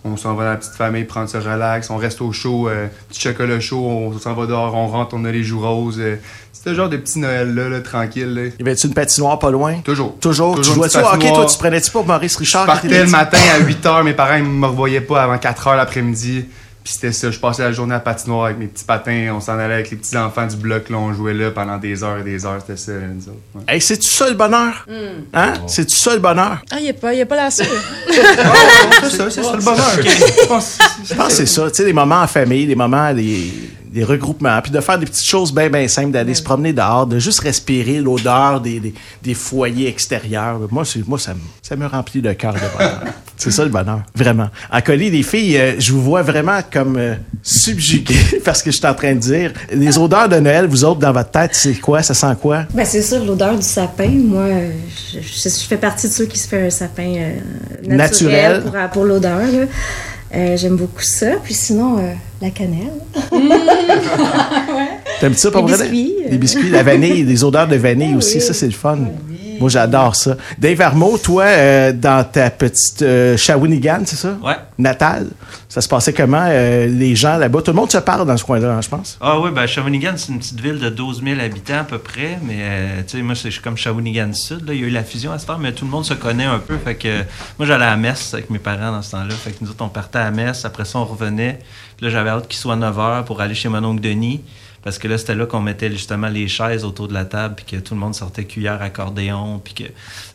On s'en va dans la petite famille, prendre ce relax. On reste au chaud, euh, petit chocolat chaud. On s'en va dehors, on rentre, on a les joues roses. euh. c'est le genre de petit Noël-là, là, tranquille. là. Y avait-tu une patinoire pas loin? Toujours. Toujours? Toujours tu jouais-tu hockey, toi? Tu prenais-tu pas Maurice Richard? Je partais le matin à 8 h, mes parents ils me revoyaient pas avant 4 h l'après-midi. Puis c'était ça, je passais la journée à patinoire avec mes petits patins, on s'en allait avec les petits enfants du bloc, là, on jouait là pendant des heures et des heures, c'était ça, nous autres. ouais. Hey, c'est-tu ça le bonheur? Hein? C'est-tu ça le bonheur? Ah, il a pas, il a pas la sûre. *laughs* C'est ça, c'est ça le bonheur. Je *laughs* pense- Je pense que c'est ça, tu sais, des moments en famille, des moments, des, des regroupements, puis de faire des petites choses bien, bien simples, d'aller se promener dehors, de juste respirer l'odeur des, des, des foyers extérieurs. Moi, moi ça, me, ça me remplit le cœur de bonheur. *laughs* c'est ça le bonheur, vraiment. En colis, les filles, euh, je vous vois vraiment comme euh, subjuguées *laughs* parce que je suis en train de dire. Les odeurs de Noël, vous autres, dans votre tête, c'est quoi? Ça sent quoi? Ben, c'est sûr, l'odeur du sapin. Moi, je, je- je fais partie de ceux qui se fait un sapin euh, naturel, Naturel. pour, pour l'odeur. Euh, J'aime beaucoup ça. Puis sinon, euh, la cannelle. *laughs* T'aimes ça, Les vrai? biscuits, euh. Les biscuits, la vanille, des odeurs de vanille aussi, ça c'est le fun. Moi j'adore ça. Dave Armo, toi, euh, dans ta petite euh, Shawinigan, c'est ça? Ouais. Natale, ça se passait comment? euh, les gens là-bas, tout le monde se parle dans ce coin-là, hein, je pense. Ah oui, ben Shawinigan, c'est une petite ville de 12 000 habitants à peu près, mais tu sais, moi, je suis comme Shawinigan Sud, là. il y a eu la fusion à ce temps, mais tout le monde se connaît un peu, fait que moi, j'allais à Metz avec mes parents dans ce temps-là, fait que nous autres, on partait à Metz, après ça, on revenait, puis là, j'avais hâte qu'il soit 9 h pour aller chez mon oncle Denis, parce que là, c'était là qu'on mettait justement les chaises autour de la table, puis que tout le monde sortait cuillère, accordéon, puis que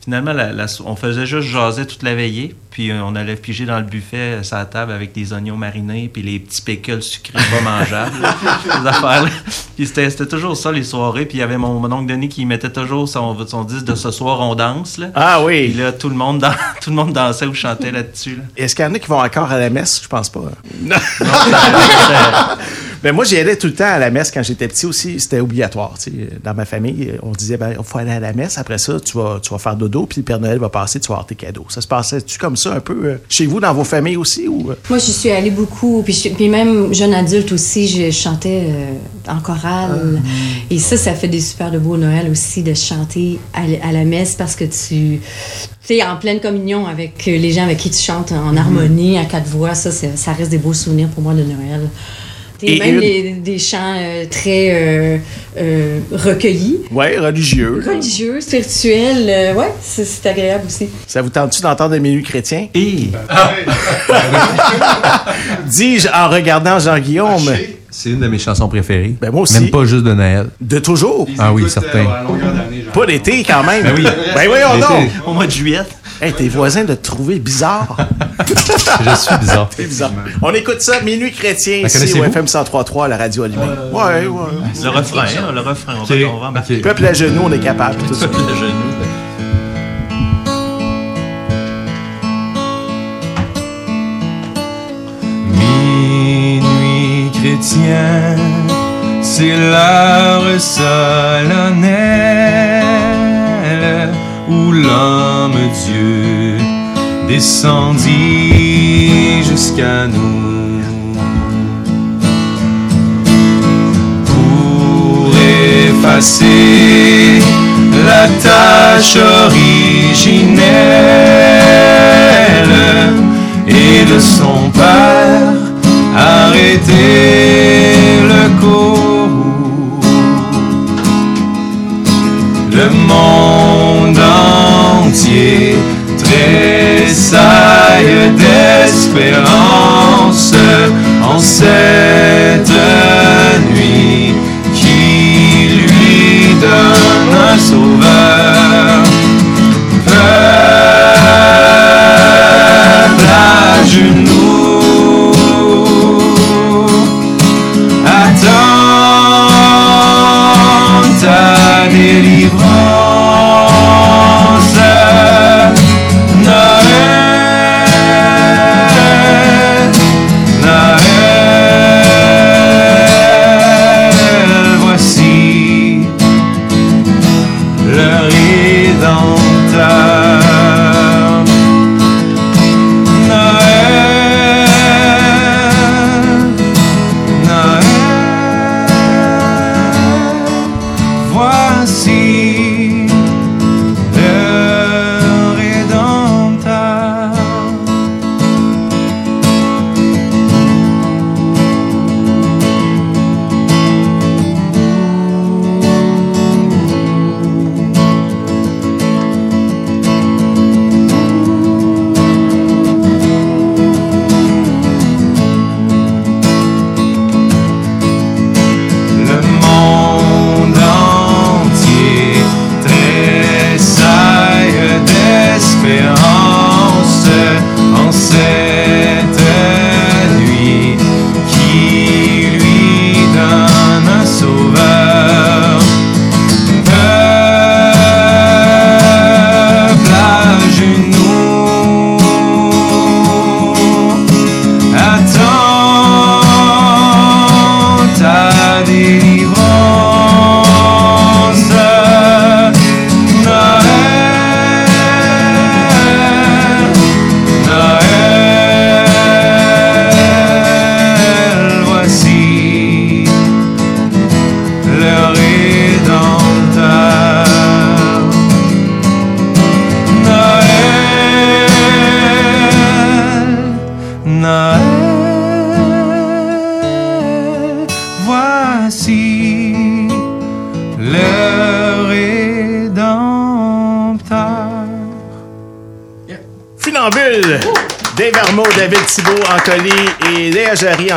finalement, la- la so- on faisait juste jaser toute la veillée, puis euh, on allait piger dans le buffet, euh, la table, avec des oignons marinés, puis les petits pickles sucrés pas mangeables, là, *laughs* ces affaires-là. Puis c'était c'était toujours ça, les soirées, puis il y avait mon, mon oncle Denis qui mettait toujours son, son disque de ce soir, on danse, là. Ah oui. Puis là, tout le monde, *laughs* tout le monde dansait ou chantait là-dessus, là. Est-ce qu'il y en a qui vont encore à la messe? Je pense pas. Non. Ben moi, j'y allais tout le temps à la messe quand j'étais petit aussi. C'était obligatoire. Dans ma famille, on disait, ben, il faut aller à la messe. Après ça, tu vas, tu vas faire dodo, puis le Père Noël va passer, tu vas avoir tes cadeaux. Ça se passait-tu comme ça un peu euh, chez vous, dans vos familles aussi? Ou, euh? Moi, je suis allée beaucoup, puis, je- puis même jeune adulte aussi, je chantais euh, en chorale. Et ça, ça fait des super de beaux Noël aussi de chanter à, la messe parce que tu es en pleine communion avec les gens avec qui tu chantes en harmonie, à quatre voix. Ça, ça reste des beaux souvenirs pour moi de Noël. Et, Et même une- les- des chants euh, très euh, euh, recueillis, Ouais, religieux. religieux, spirituels. euh, ouais, c'est c'est agréable aussi. Ça vous tente-tu d'entendre des minuit chrétiens? Et *laughs* Dis-je en regardant Jean-Guillaume. C'est une de mes chansons préférées. Ben, moi aussi. Même pas juste de Noël. De toujours? Ah oui, certain. euh. Pas d'été quand même. Ben oui. Ben voyons donc. au mois de juillet, Hey, tes voisins de te trouver bizarre. *laughs* Je suis bizarre. C'est bizarre. On écoute ça, Minuit chrétien, ici au? FM 103.3 à la radio allumée. Ouais, ouais. le refrain, hein, le refrain, on va, on va. Peuple à genoux, on est capable. Tout ça. le genou. Minuit chrétien, c'est l'heure solennelle où l'homme Dieu descendit jusqu'à nous pour effacer la tâche originelle et de son père arrêter le cours. Le monde entier tressaille d'espérance en cette nuit qui lui donne un sauveur. Peuple à genoux, attends ta délivrance.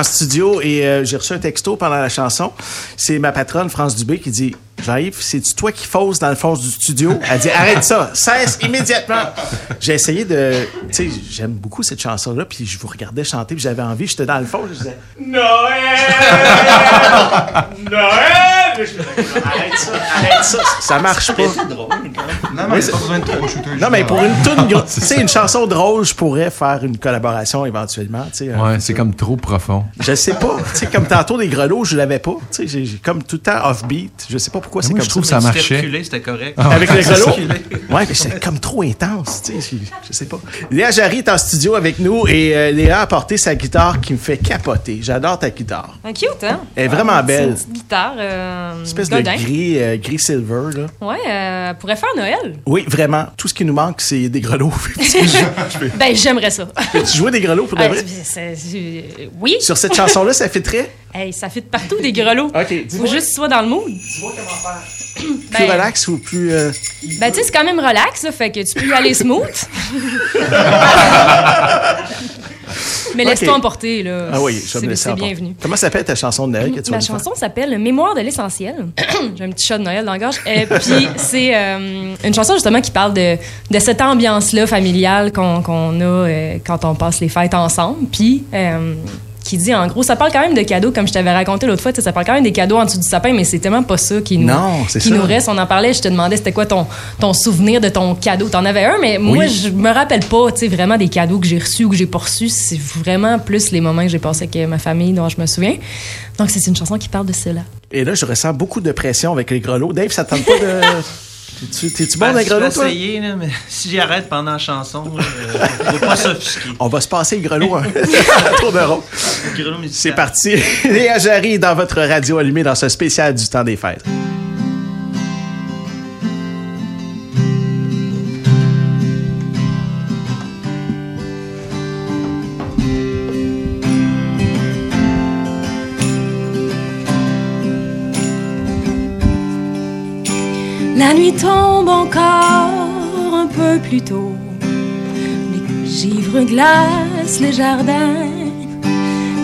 En studio. Et euh, j'ai reçu un texto pendant la chanson. C'est ma patronne, France Dubé, qui dit Jean-Yves, c'est-tu toi qui fausse dans le fond du studio? Elle dit Arrête ça, cesse immédiatement. J'ai essayé de. Tu sais, j'aime beaucoup cette chanson-là, puis je vous regardais chanter, puis j'avais envie, j'étais dans le fond, je disais Noël! Noël! Arrête ça, arrête ça, ça marche pas. Non, mais c'est pas besoin de trop shooter. Non, mais pour une toune, *laughs* gro- tu sais, une chanson drôle, je pourrais faire une collaboration éventuellement, tu sais. euh, Ouais, c'est comme trop profond. Je sais pas, tu sais, comme tantôt des grelots, je l'avais pas, tu sais, j'ai- comme tout le temps off-beat, je sais pas pourquoi c'est comme je trouve ça. ça marchait. c'était correct. Avec les grelots? ça. Ouais, mais c'est comme trop intense, tu sais, je, sais pas. Léa Jarry est en studio avec nous et euh, Léa a porté sa guitare qui me fait capoter. J'adore ta guitare. Ah, cute, hein? Elle est vraiment C'est belle. une petite guitare. Euh, espèce Godin. de gris, gris silver, là. Ouais, elle pourrait faire Noël. Oui, vraiment. Tout ce qui nous manque, c'est des grelots. *laughs* *laughs* Ben, j'aimerais ça. Peux-tu jouer des grelots pour de Ah, vrai? oui. Sur cette chanson-là, ça fait très? *laughs* Hey, ça fit partout des grelots. OK, Faut juste que tu sois dans le mood. Dis-moi comment faire. *clears throat* Ben, Plus relax ou plus. euh, Ben, tu sais, c'est quand même relax, là, fait que tu peux y aller smooth. Mais laisse-toi emporter, là. Ah oui, je me C'est bienvenu. Comment s'appelle ta chanson de Noël que tu Ma chanson s'appelle Mémoire de l'essentiel. *coughs* J'ai un petit chat de Noël dans la gorge. Euh, Puis c'est euh, une chanson justement qui parle de, de cette ambiance-là familiale qu'on a euh, quand on passe les fêtes ensemble. Puis euh, qui dit en gros, ça parle quand même de cadeaux, comme je t'avais raconté l'autre fois, tu sais, ça parle quand même des cadeaux en dessous du sapin, mais c'est tellement pas ça qui nous, Non, qui ça. nous reste. On en parlait, je te demandais c'était quoi ton, ton souvenir de ton cadeau. T'en avais un, mais moi, Oui. je me rappelle pas tu sais, vraiment des cadeaux que j'ai reçus ou que j'ai pas reçus. C'est vraiment plus les moments que j'ai passés avec ma famille dont je me souviens. Donc, c'est une chanson qui parle de cela. Et là, je ressens beaucoup de pression avec les grelots. Dave, ça te tente pas de. *laughs* T'es-tu bon peux grelots, toi? essayer, là, mais *laughs* si j'arrête pendant la chanson, euh, faut pas s'offusquer. On va se passer les grelots hein. *laughs* *laughs* tour de. Grelot. C'est parti. Léa Jarry dans votre radio allumée dans ce spécial du temps des fêtes. Tombe encore un peu plus tôt. Les givres glacent les jardins.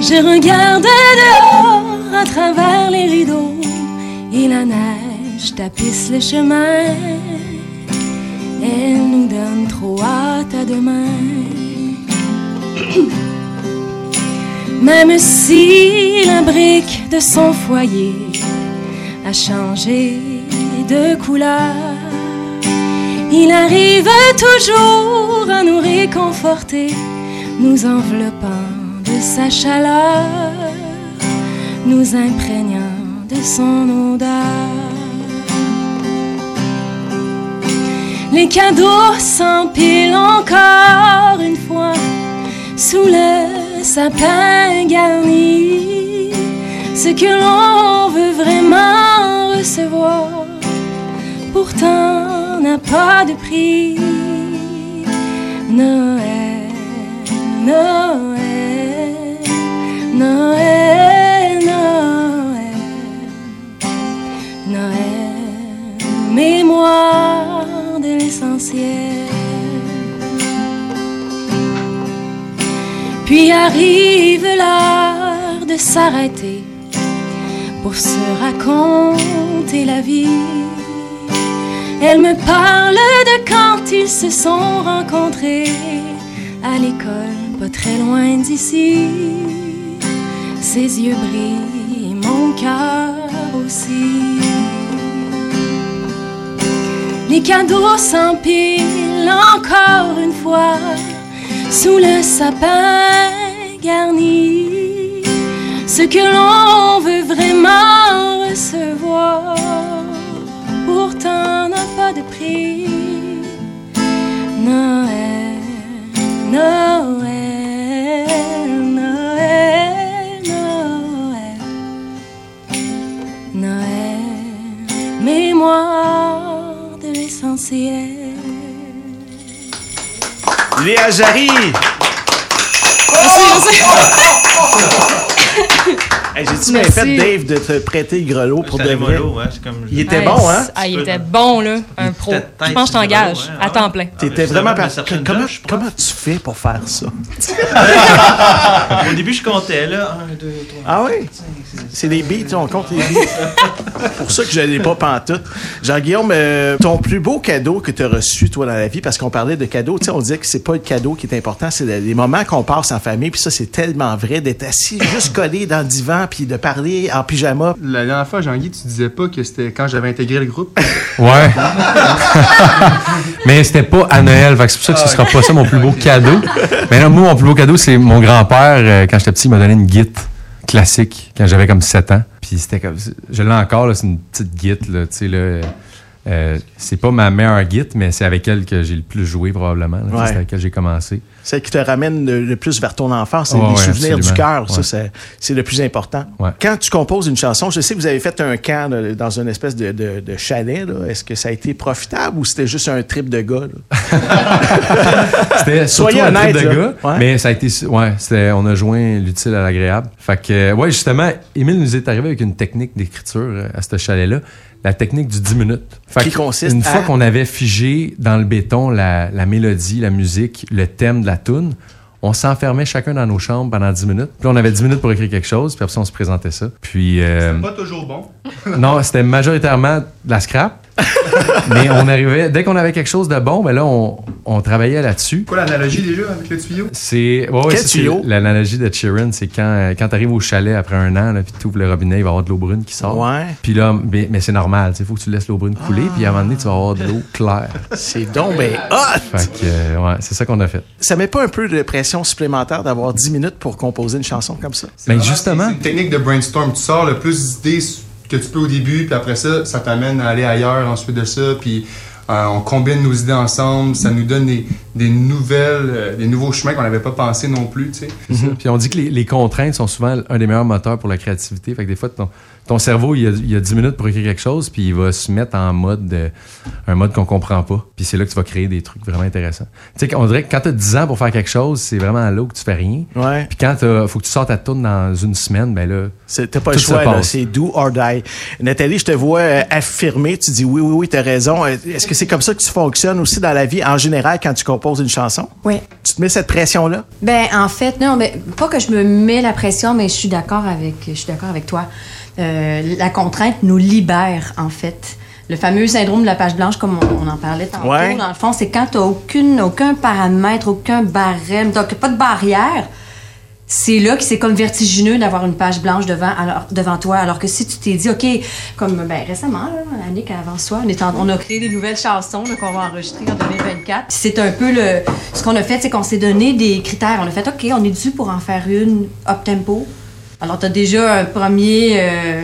Je regarde dehors à travers les rideaux et la neige tapisse les chemins. Elle nous donne trop hâte à demain. *coughs* Même si la brique de son foyer a changé de couleur. Il arrive toujours à nous réconforter, nous enveloppant de sa chaleur, nous imprégnant de son odeur. Les cadeaux s'empilent encore une fois sous le sapin garni. Ce que l'on veut vraiment recevoir, pourtant n'a pas de prix. Noël, Noël, Noël, Noël, Noël, mémoire de l'essentiel. Puis arrive l'heure de s'arrêter pour se raconter la vie. Elle me parle de quand ils se sont rencontrés à l'école, pas très loin d'ici. Ses yeux brillent, mon cœur aussi. Les cadeaux s'empilent encore une fois sous le sapin garni. Ce que l'on veut vraiment recevoir, pourtant n'a pas de prix. Noël, Noël, Noël, Noël, Noël, mémoire de l'essentiel. Léa Jarry! Bien Merci. fait, Dave, de te prêter le grelot pour de C'était vrai? mollo, ouais, c'est comme- Il était bon, hein? Ah, il était bon, là. Un pro. Je pense que je t'engage à temps plein. T'étais mais vraiment par... comment, comment tu fais pour faire ça? Au début, je comptais, là. 1, 2, 3. Ah oui? C'est des beats, on compte les beats. *laughs* pour ça que je l'ai pas pantoute. Jean-Guillaume, euh, ton plus beau cadeau que tu as reçu, toi, dans la vie, parce qu'on parlait de cadeaux, tu sais, on disait que c'est pas le cadeau qui est important, c'est les moments qu'on passe en famille, puis ça, c'est tellement vrai, d'être assis juste collé dans le divan, puis de parler en pyjama. La dernière fois, Jean-Guy, tu disais pas que c'était quand j'avais intégré le groupe. *laughs* Ouais. Mais c'était pas à Noël, c'est pour ça que ce sera pas ça mon plus beau cadeau. Mais là, moi, mon plus beau cadeau, c'est mon grand-père, euh, quand j'étais petit, il m'a donné une guite classique quand j'avais comme 7 ans. Puis c'était comme. Je l'ai encore, c'est une petite guite, là, tu sais, là. Euh, c'est pas ma meilleure guite, mais c'est avec elle que j'ai le plus joué, probablement. Ouais. C'est avec elle que j'ai commencé. Celle qui te ramène le, le plus vers ton enfance, c'est les ouais, souvenirs du cœur. Ouais. c'est- c'est le plus important. Quand tu composes une chanson, je sais que vous avez fait un camp là, dans une espèce de, de- de chalet. Est-ce que ça a été profitable ou c'était juste un trip de gars? *laughs* C'était *laughs* surtout Soyez un trip de là. gars, mais ça a été, ouais, on a joint l'utile à l'agréable. Fait que, ouais, justement, Émile nous est arrivé avec une technique d'écriture euh, à ce chalet-là, la technique du 10 minutes. Fait Qui consiste Une à- fois qu'on avait figé dans le béton la, la mélodie, la musique, le thème de la tune, on s'enfermait chacun dans nos chambres pendant 10 minutes. Puis on avait 10 minutes pour écrire quelque chose, puis après ça, on se présentait ça. Puis, euh, Pas toujours bon. *laughs* non, c'était majoritairement de la scrap. *laughs* mais on arrivait, dès qu'on avait quelque chose de bon, ben là, on, on travaillait là-dessus. Quoi l'analogie déjà avec le tuyau? C'est ouais, ouais, Quel ça, c'est tuyau? L'analogie de Sheeran, c'est quand, euh, quand tu arrives au chalet après un an, puis tu ouvres le robinet, il va y avoir de l'eau brune qui sort. Ouais. Puis là, mais, mais c'est normal, il faut que tu laisses l'eau brune couler, puis à un moment donné, tu vas avoir de l'eau claire. *laughs* C'est donc ben hot! Fait que, euh, ouais, c'est ça qu'on a fait. Ça met pas un peu de pression supplémentaire d'avoir 10 minutes pour composer une chanson comme ça? C'est Ben, justement. C'est une technique de brainstorm. Tu sors le plus d'idées que tu peux au début, puis après ça, ça t'amène à aller ailleurs ensuite de ça, puis euh, on combine nos idées ensemble, ça nous donne des, nouvelles, euh, des nouveaux chemins qu'on n'avait pas pensé non plus, tu sais. Puis on dit que les, les contraintes sont souvent un des meilleurs moteurs pour la créativité. Fait que des fois, ton, cerveau, il a, il a 10 minutes pour écrire quelque chose, puis il va se mettre en mode, de- un mode qu'on comprend pas. Puis c'est là que tu vas créer des trucs vraiment intéressants. Tu sais, on dirait que quand tu as 10 ans pour faire quelque chose, c'est vraiment là que tu fais rien. Ouais. Puis quand il faut que tu sortes ta tourne dans une semaine, ben là, C'est- T'as pas Tout le choix, c'est do or die. Nathalie, je te vois euh, affirmer, tu dis oui, oui, oui, t'as raison. Euh, Est-ce que c'est comme ça que tu fonctionnes aussi dans la vie en général quand tu composes une chanson? Oui. Tu te mets cette pression-là? Ben, en fait, non, mais pas que je me mets la pression, mais je suis d'accord avec, je suis d'accord avec toi. Euh, la contrainte nous libère, en fait. Le fameux syndrome de la page blanche, comme on, on en parlait tantôt, Ouais. dans le fond, c'est quand t'as aucune, aucun paramètre, aucun barème, donc pas de barrière. C'est là que c'est comme vertigineux d'avoir une page blanche devant, alors, devant toi. Alors que si tu t'es dit, OK, comme ben, récemment, là, Annick, avant soi, on, est en- on a créé des nouvelles chansons qu'on va enregistrer en 2024. Puis C'est un peu le. Ce qu'on a fait, c'est qu'on s'est donné des critères. On a fait, OK, on est dû pour en faire une up-tempo. Alors, tu as déjà un premier. euh,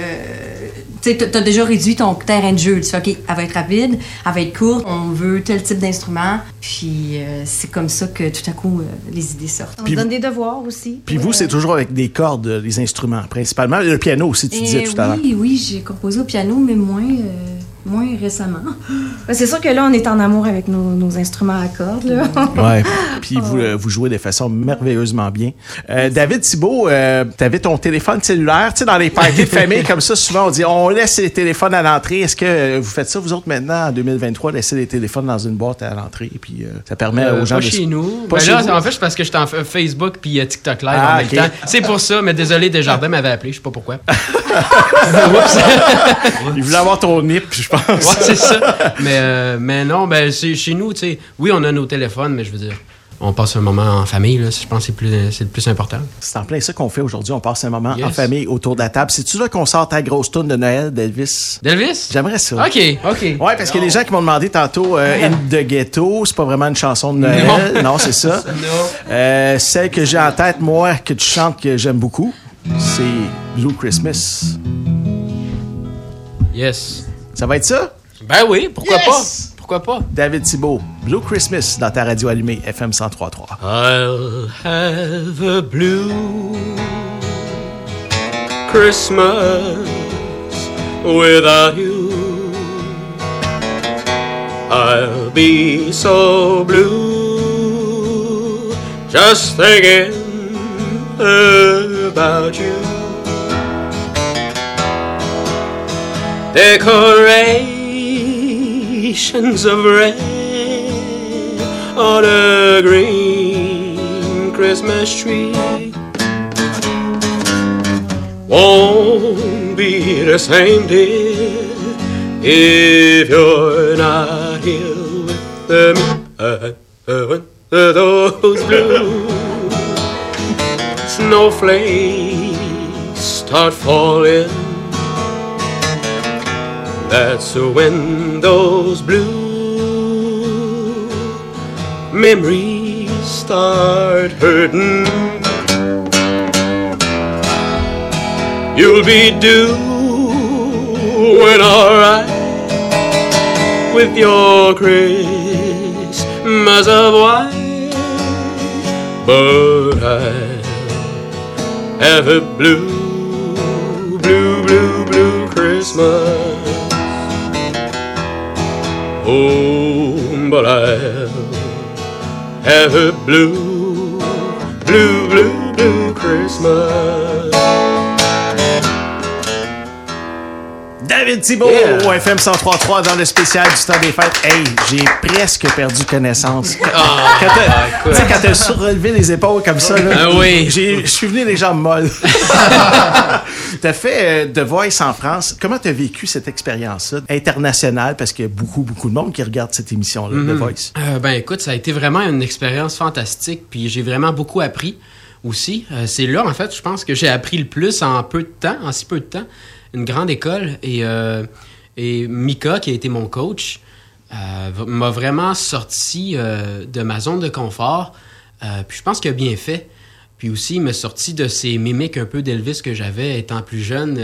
tu t'as déjà réduit ton terrain de jeu. Tu fais, OK, elle va être rapide, elle va être courte, on veut tel type d'instrument. Puis euh, c'est comme ça que tout à coup, euh, les idées sortent. On Puis donne des devoirs aussi. Puis vous, c'est toujours avec des cordes, les instruments, principalement. Le piano aussi, tu disais Eh tout à l'heure. Oui, oui, j'ai composé au piano, mais moins, euh, moins récemment. *gasps* C'est sûr que là, on est en amour avec nos, nos instruments à cordes. Là. Ouais. *laughs* Puis vous, euh, vous jouez de façon merveilleusement bien. Euh, David Thibault, euh, t'avais ton téléphone cellulaire. Tu sais, dans les parties de famille, comme ça, souvent, on dit on laisse les téléphones à l'entrée. Est-ce que euh, vous faites ça, vous autres, maintenant, en 2023, laisser les téléphones dans une boîte à l'entrée? Puis euh, ça permet Euh, aux gens pas de. chez nous. Pas Ben chez là, vous? en fait, c'est parce que j'étais en fa- Facebook puis euh, TikTok Live Ah, en même ok. temps. C'est pour ça, mais désolé, Desjardins m'avait appelé, je sais pas pourquoi. *laughs* *laughs* Il voulait avoir ton nip, je pense. Ouais, c'est ça. Mais, euh, mais non, ben, c'est chez nous, tu sais. Oui, on a nos téléphones, mais je veux dire, on passe un moment en famille, là. Je pense que c'est plus- c'est le plus important. C'est en plein ça qu'on fait aujourd'hui. On passe un moment en Yes. famille autour de la table. C'est-tu là qu'on sort ta grosse tourne de Noël d'Elvis? D'Elvis? J'aimerais ça. OK, OK. Ouais, parce qu'il y a des gens qui m'ont demandé tantôt euh, In the Ghetto, c'est pas vraiment une chanson de Noël. Non, *laughs* c'est ça. *laughs* Non. Euh, celle que j'ai en tête, moi, que tu chantes, que j'aime beaucoup, c'est Blue Christmas. Yes. Ça va être ça? Ben oui, pourquoi Yes! pas? Pourquoi pas? David Thibault, Blue Christmas dans ta radio allumée FM 103.3. I'll have a blue Christmas without you. I'll be so blue just thinking about you. Decorations of red on a green Christmas tree. Won't be the same, dear, if you're not here with me. Uh, uh, when those blue snowflakes start falling. That's when those blue memories start hurting. You'll be doing alright with your Christmas of white, but I have a blue, blue, blue, blue Christmas. Oh, but I have a blue, blue, blue, blue Christmas. David Thibault au FM 103.3 dans le spécial du temps des fêtes. Hey, j'ai presque perdu connaissance. Ah, quand t'as- tu sais, quand t'as surrelevé les épaules comme ça, là, Ah oui. je suis venu les jambes molles. *laughs* t'as fait euh, The Voice en France. Comment t'as vécu cette expérience-là internationale? Parce qu'il y a beaucoup, beaucoup de monde qui regarde cette émission-là, The Mhm. Voice. Euh, ben écoute, ça a été vraiment une expérience fantastique, puis j'ai vraiment beaucoup appris aussi. Euh, c'est là, en fait, je pense que j'ai appris le plus en peu de temps, en si peu de temps. Une grande école. Et, euh, et Mika, qui a été mon coach, euh, m'a vraiment sorti euh, de ma zone de confort. Puis je pense qu'il a bien fait. Puis aussi, il m'a sorti de ces mimiques un peu d'Elvis que j'avais étant plus jeune.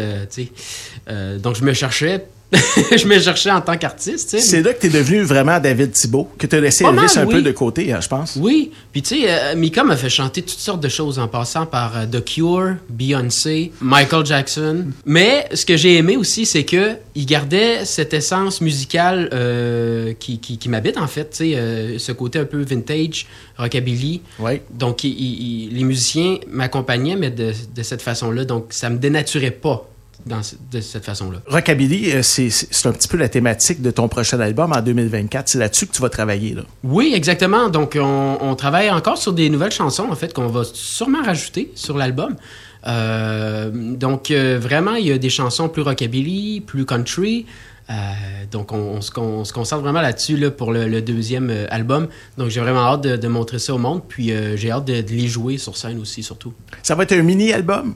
donc je me cherchais. *laughs* je me cherchais en tant qu'artiste. tu. C'est là que t'es devenu vraiment David Thibault, que t'as laissé Pas Elvis mal, un peu de côté, hein, je pense. Oui, puis tu sais, euh, Mika m'a fait chanter toutes sortes de choses en passant par euh, The Cure, Beyoncé, Michael Jackson. Mais ce que j'ai aimé aussi, c'est que il gardait cette essence musicale euh, qui, qui, qui m'habite en fait, tu sais, ce côté un peu vintage, rockabilly. Donc il- il- il- les musiciens m'accompagnaient, mais de, de cette façon-là. Donc ça me dénaturait pas dans, de cette façon-là. Rockabilly, euh, c'est un petit peu la thématique de ton prochain album en 2024. C'est là-dessus que tu vas travailler. Là. Oui, exactement. Donc, on, on travaille encore sur des nouvelles chansons, en fait, qu'on va sûrement rajouter sur l'album. Euh, donc, euh, vraiment, il y a des chansons plus rockabilly, plus country. Euh, donc, on, on se, con- on se concentre vraiment là-dessus là, pour le, le deuxième euh, album. Donc, j'ai vraiment hâte de, de montrer ça au monde. Puis, euh, j'ai hâte de, de les jouer sur scène aussi, surtout. Ça va être un mini-album?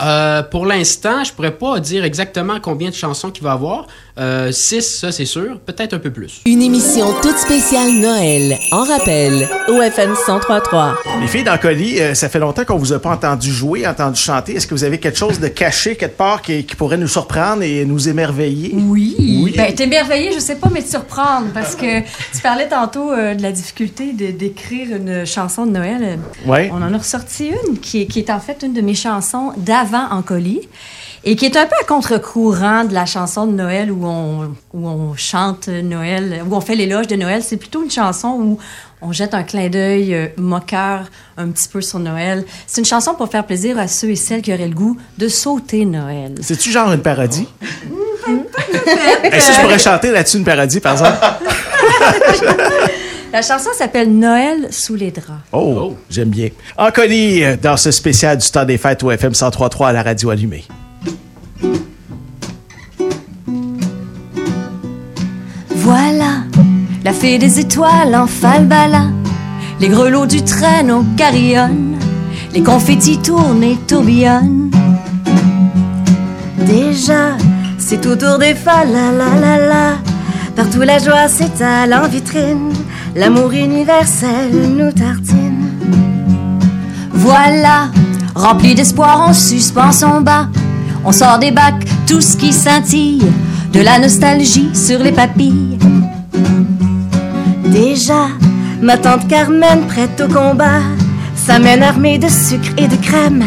Euh, pour l'instant, je pourrais pas dire exactement combien de chansons qu'il va avoir. Euh, six, ça, c'est sûr. Peut-être un peu plus. Une émission toute spéciale Noël, en rappel, au FM 103.3. Les filles dans Colis, euh, ça fait longtemps qu'on vous a pas entendu jouer, entendu chanter. Est-ce que vous avez quelque chose de caché quelque part qui, qui pourrait nous surprendre et nous émerveiller? Oui. Oui. Ben, t'émerveiller, je sais pas, mais te surprendre, parce que tu parlais tantôt euh, de la difficulté de- d'écrire une chanson de Noël. Ouais. On en a ressorti une qui est, qui est en fait une de mes chansons d'avant en colis et qui est un peu à contre-courant de la chanson de Noël où on, où on chante Noël, où on fait l'éloge de Noël. C'est plutôt une chanson où on jette un clin d'œil euh, moqueur un petit peu sur Noël. C'est une chanson pour faire plaisir à ceux et celles qui auraient le goût de sauter Noël. C'est-tu genre une parodie? *laughs* Hey, si je pourrais chanter là-dessus une parodie, par exemple? *laughs* La chanson s'appelle Noël sous les draps. Oh, j'aime bien. En colis, euh, dans ce spécial du temps des fêtes au FM 103.3 à la radio allumée. Voilà, la fée des étoiles en falbala, les grelots du traîneau carillonnent, les confettis tournent et tourbillonnent. Déjà, c'est autour des fa la la la la, partout la joie s'étale en vitrine, l'amour universel nous tartine. Voilà, rempli d'espoir, on suspend son bas. On sort des bacs tout ce qui scintille, de la nostalgie sur les papilles. Déjà, ma tante Carmen prête au combat, s'amène armée de sucre et de crème.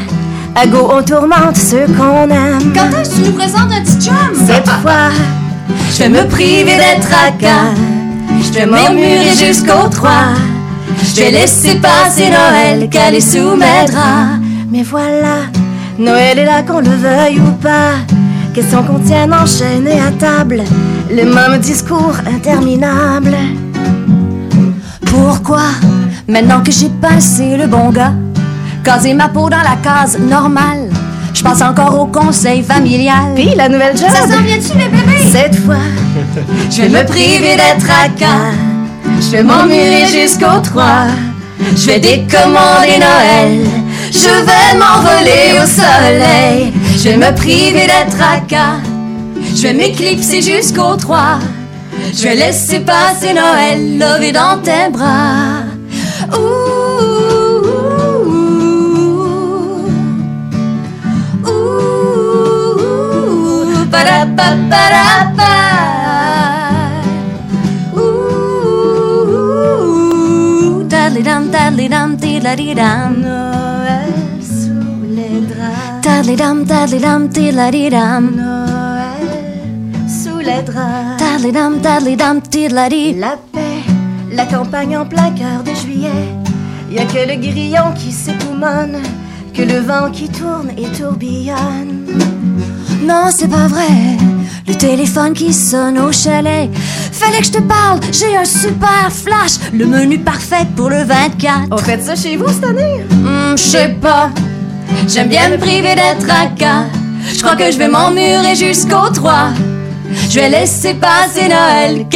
À go, on tourmente ceux qu'on aime. Quand est-ce que tu nous présentes un petit chum? Cette fois, je vais me priver d'être à cas. Je vais m'emmurer jusqu'au 3. Je vais laisser passer Noël sous mes draps. Mais voilà, Noël est là qu'on le veuille ou pas. Questions qu'on tienne enchaînées à table, le même discours interminable. Pourquoi, maintenant que j'ai passé le bon gars, caser ma peau dans la case normale, je pense encore au conseil familial. Puis la nouvelle job. Ça s'en vient-tu, les bébés? Cette fois, *laughs* je vais me priver d'être à cas. Je vais m'emmurer jusqu'au 3. Je vais décommander Noël. Je vais m'envoler au soleil. Je vais me priver d'être à cas. Je vais m'éclipser jusqu'au 3. Je vais laisser passer Noël, levé dans tes bras. Ouh, ouh, draps. Dadli-dam, dadli-dam, tidla-di-dam. Noël sous les draps. Dadli-dam, dadli-dam, tidla-di. La paix, la campagne en plein cœur de juillet. Y a que le grillon qui s'époumonne, que le vent qui tourne et tourbillonne. Non, c'est pas vrai. Le téléphone qui sonne au chalet. Fallait que je te parle, j'ai un super flash. Le menu parfait pour le 24. On fait ça chez vous cette année? Hmm, je sais pas. J'aime bien me priver d'être à cas. Je crois que je vais m'emmurer jusqu'au 3. Je vais laisser passer Noël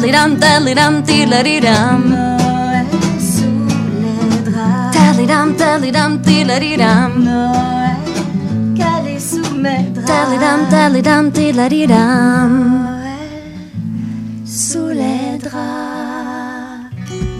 dadli-dam, dadli-dam, tidla-di-dam. Dadli-dam, dadli-dam, tidla-di-dam. Noël calé sous mes draps. Dadli-dam, dadli-dam, tidla-di-dam. Noël sous les draps.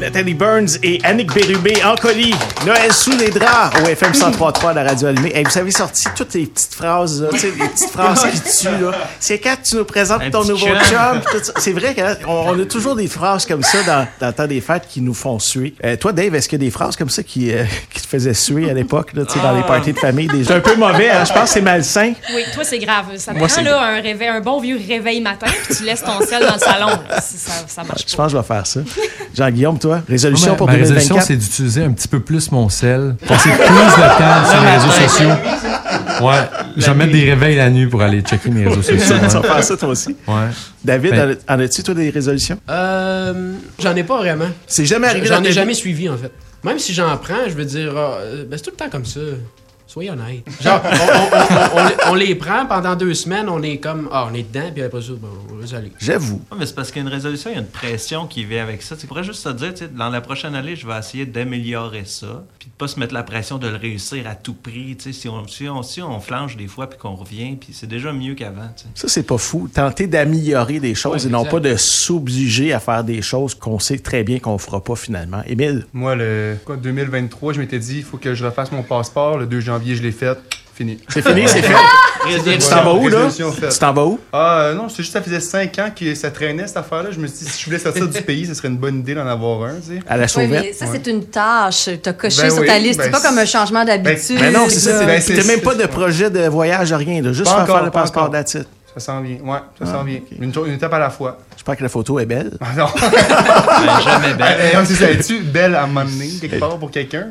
Nathalie Burns et Annick Bérubé en colis. Noël sous les draps au FM 103.3 de la radio allumée. Vous avez sorti toutes les petites phrases, là, les petites phrases qui tuent. là. C'est quand tu nous présentes Un ton nouveau chum. C'est vrai qu'on on a toujours des phrases comme ça dans, dans le temps des fêtes qui nous font suer. Euh, toi, Dave, est-ce qu'il y a des phrases comme ça qui, euh, *laughs* qui te faisaient suer à l'époque, là, dans les parties de famille? des- C'est un peu mauvais, hein? je pense que c'est malsain. Oui, toi, c'est grave. Ça Moi, prend là, un, réveil, un bon vieux réveil matin, puis tu laisses ton sel dans le salon. là. Ça, ça marche Je pense que je vais faire ça. Jean-Guillaume, toi, résolution Moi, ma- pour ma résolution, 2024? c'est d'utiliser un petit peu plus mon sel. Passer plus de temps sur les réseaux sociaux. Ouais. Je vais mettre des réveils la nuit pour aller checker mes réseaux sociaux. *laughs* Tu vas ouais. faire ça, toi aussi? Ouais. David, Ben- en as-tu, toi, des résolutions? Euh, j'en ai pas vraiment. C'est jamais arrivé J'en ai jamais suivi, en fait. Même si j'en prends, je veux dire, ah, euh, ben, c'est tout le temps comme ça. Soyez honnête. Genre, on, on- on- on les- on les prend pendant deux semaines, on est comme, ah, on est dedans, puis après ça, bon, on laisse aller. J'avoue. Ouais, mais c'est parce qu'il y a une résolution, il y a une pression qui vient avec ça. Tu pourrais juste te dire, tu sais, dans la prochaine année, je vais essayer d'améliorer ça, puis de pas se mettre la pression de le réussir à tout prix. Tu sais, si on, si on, si on flanche des fois, puis qu'on revient, puis c'est déjà mieux qu'avant. tu sais. Ça, c'est pas fou. Tenter d'améliorer des choses Ouais, et non exact. pas de s'obliger à faire des choses qu'on sait très bien qu'on fera pas finalement. Émile? Moi, le quoi, 2023, je m'étais dit, il faut que je refasse mon passeport. Le 2 janvier, je l'ai fait. Fini. C'est fini, c'est fait. Tu t'en vas où, là? Tu t'en vas où? Ah, euh, non, c'est juste ça faisait 5 ans que ça traînait, cette affaire-là. Je me suis dit, si je voulais sortir du pays, ce serait une bonne idée d'en avoir un, tu sais. À la Oui, mais ça, c'est une tâche. Tu as coché Ben sur oui, ta liste. ben c'est pas comme un changement d'habitude. Mais non, c'est ça. Ben, T'as même pas de projet de voyage, rien. Là. Juste Pas faire encore, faire le pas passeport d'attitude. Ça s'en vient, ouais, ça Ah, s'en vient. Une, une étape à la fois. J'espère que la photo est belle. Ah non. *laughs* jamais belle. C'est ça, es-tu belle à un moment donné, quelque part pour quelqu'un?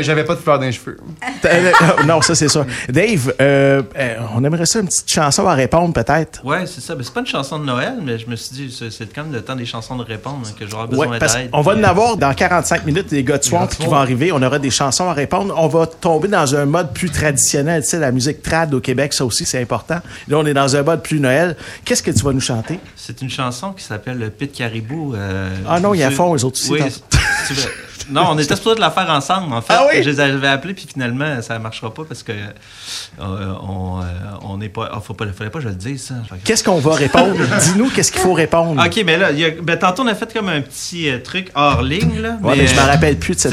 J'avais pas de fleurs dans les cheveux. Euh, non, ça c'est ça. Dave, euh, euh, on aimerait ça une petite chanson à répondre peut-être. Ouais, c'est ça. Mais c'est pas une chanson de Noël, mais je me suis dit, c'est quand même le temps des chansons de répondre hein, que j'aurai besoin Ouais, d'aide. qu'on va en euh, avoir dans 45 minutes des gars de Swamp qui vont arriver. On aura des chansons à répondre. On va tomber dans un mode plus traditionnel. Tu sais, la musique trad au Québec, ça aussi, c'est important. Là, on est dans un mode plus Noël. Qu'est-ce que tu vas nous chanter? C'est une chanson qui s'appelle Le Pit Caribou. euh, Ah non, il y a fond, eux autres aussi, Oui, *laughs* Non, on était supposé de la faire ensemble, en fait. Ah oui? Je les avais appelés, puis finalement, ça ne marchera pas parce que euh, on, euh, on n'est pas. Ah, faut pas. Fallait pas que je le dise, ça. Qu'est-ce qu'on va répondre? *laughs* Dis-nous qu'est-ce qu'il faut répondre. Ok, mais là, il y a- ben, tantôt, on a fait comme un petit euh, truc hors ligne. Là, Ouais, mais je euh, me rappelle plus de cette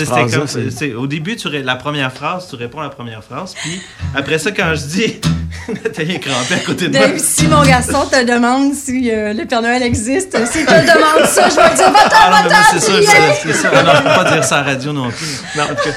c'est- Au début, tu la première phrase, tu réponds à la première phrase, puis après ça, quand je dis. *laughs* Nathalie est crampée à côté de moi. Dave, si mon garçon te demande si euh, le Père Noël existe, s'il te demande ça, je vais te dire va-t'en, Ah moi, va-t'en, c'est ça, viens! c'est- c'est ça. Ah non, faut pas dire ça à la radio non plus. Non, en tout cas.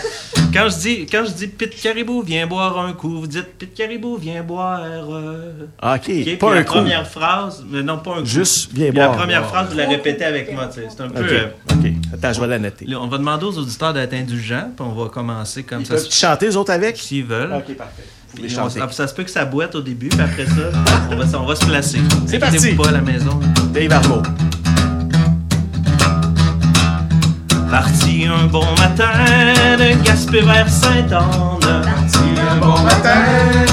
Quand je dis, quand je dis Pete Caribou, viens boire un coup, vous dites Pete Caribou, viens boire. euh. Ah, OK, pas puis un la coup. première phrase, mais non, pas un coup. Juste, viens Puis boire. La première phrase, vous la répétez avec moi. tu sais. C'est un peu. OK, euh, OK. Attends, je vais la noter. on va demander aux auditeurs d'être indulgents, puis on va commencer comme Ils ça. peuvent chanter, les autres, avec? S'ils veulent. OK, parfait. On- chanter. ah, ça se peut que ça boite au début, puis après ça, on va, on va se placer. C'est parti. pas à la maison. Dave Arnaud. Parti un bon matin de Gaspé vers Sainte-Anne. Un bon matin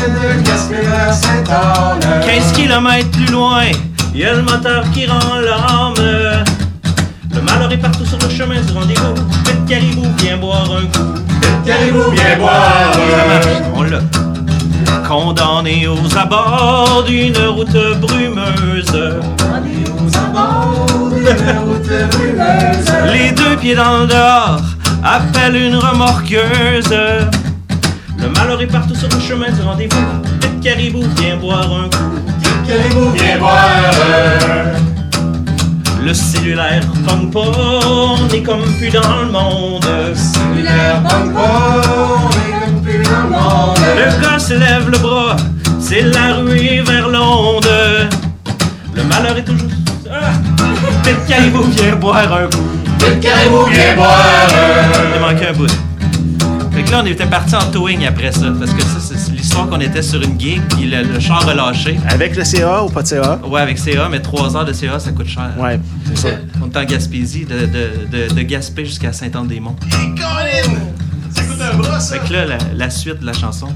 de Gaspé vers Sainte-Anne. 15 km plus loin, y a le moteur qui rend l'âme. Le malheur est partout sur le chemin du rendez-vous. Faites caribou, viens boire un coup. Caribou, viens boire. Ça marche, on l'a. Condamné aux abords d'une route brumeuse. Les deux pieds dans le dehors appellent une remorqueuse. Le malheur est partout sur le chemin du rendez-vous. Faites caribou, viens boire un coup. Caribou, viens boire. Le cellulaire pogne pas, on est comme plus dans le monde. Cellulaire pogne pas, on est comme plus dans le monde. Le gars se lève le bras, c'est la ruée vers l'onde. Le malheur est toujours. Faites caribou, viens boire un coup. Caribou, viens boire. Il manquait un bout. Fait que là, on était parti en towing après ça. Parce que ça, c'est l'histoire qu'on était sur une gig, puis le, le char relâché. Avec le CA ou pas de CA? Ouais, avec CA, mais 3 heures de CA, ça coûte cher. Ouais, c'est ça. On est en Gaspésie, de, de, de, de Gaspé jusqu'à Saint-Anne-des-Monts. Ça coûte un bras, ça. Fait que là, la, la suite de la chanson.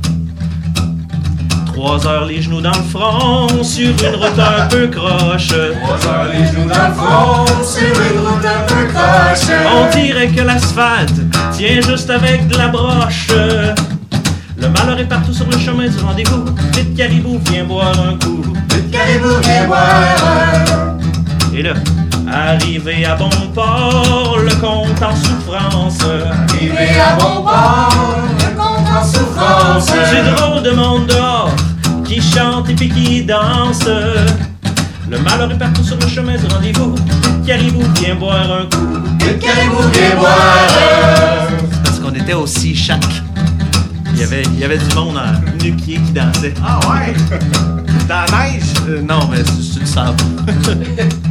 Trois heures les genoux dans le front, sur une route un peu croche. Trois heures les genoux dans le front, sur une route un peu croche. On dirait que l'asphalte tient juste avec de la broche. Le malheur est partout sur le chemin du rendez-vous. Vite caribou, viens boire un coup. Caribou, viens boire. Et là, arrivé à bon port, le compte en souffrance. Arrivé à bon port, le compte en souffrance. C'est drôle de monde dehors qui chante et puis qui danse. Le malheur est partout sur le chemin du rendez-vous. Caribou, viens boire un coup? Caribou, viens boire? Parce qu'on était aussi chaque. Il y avait, il y avait du monde en nu-pied qui dansait. Ah ouais? Dans la neige? Euh, non, mais c'est c'est le sable. *laughs*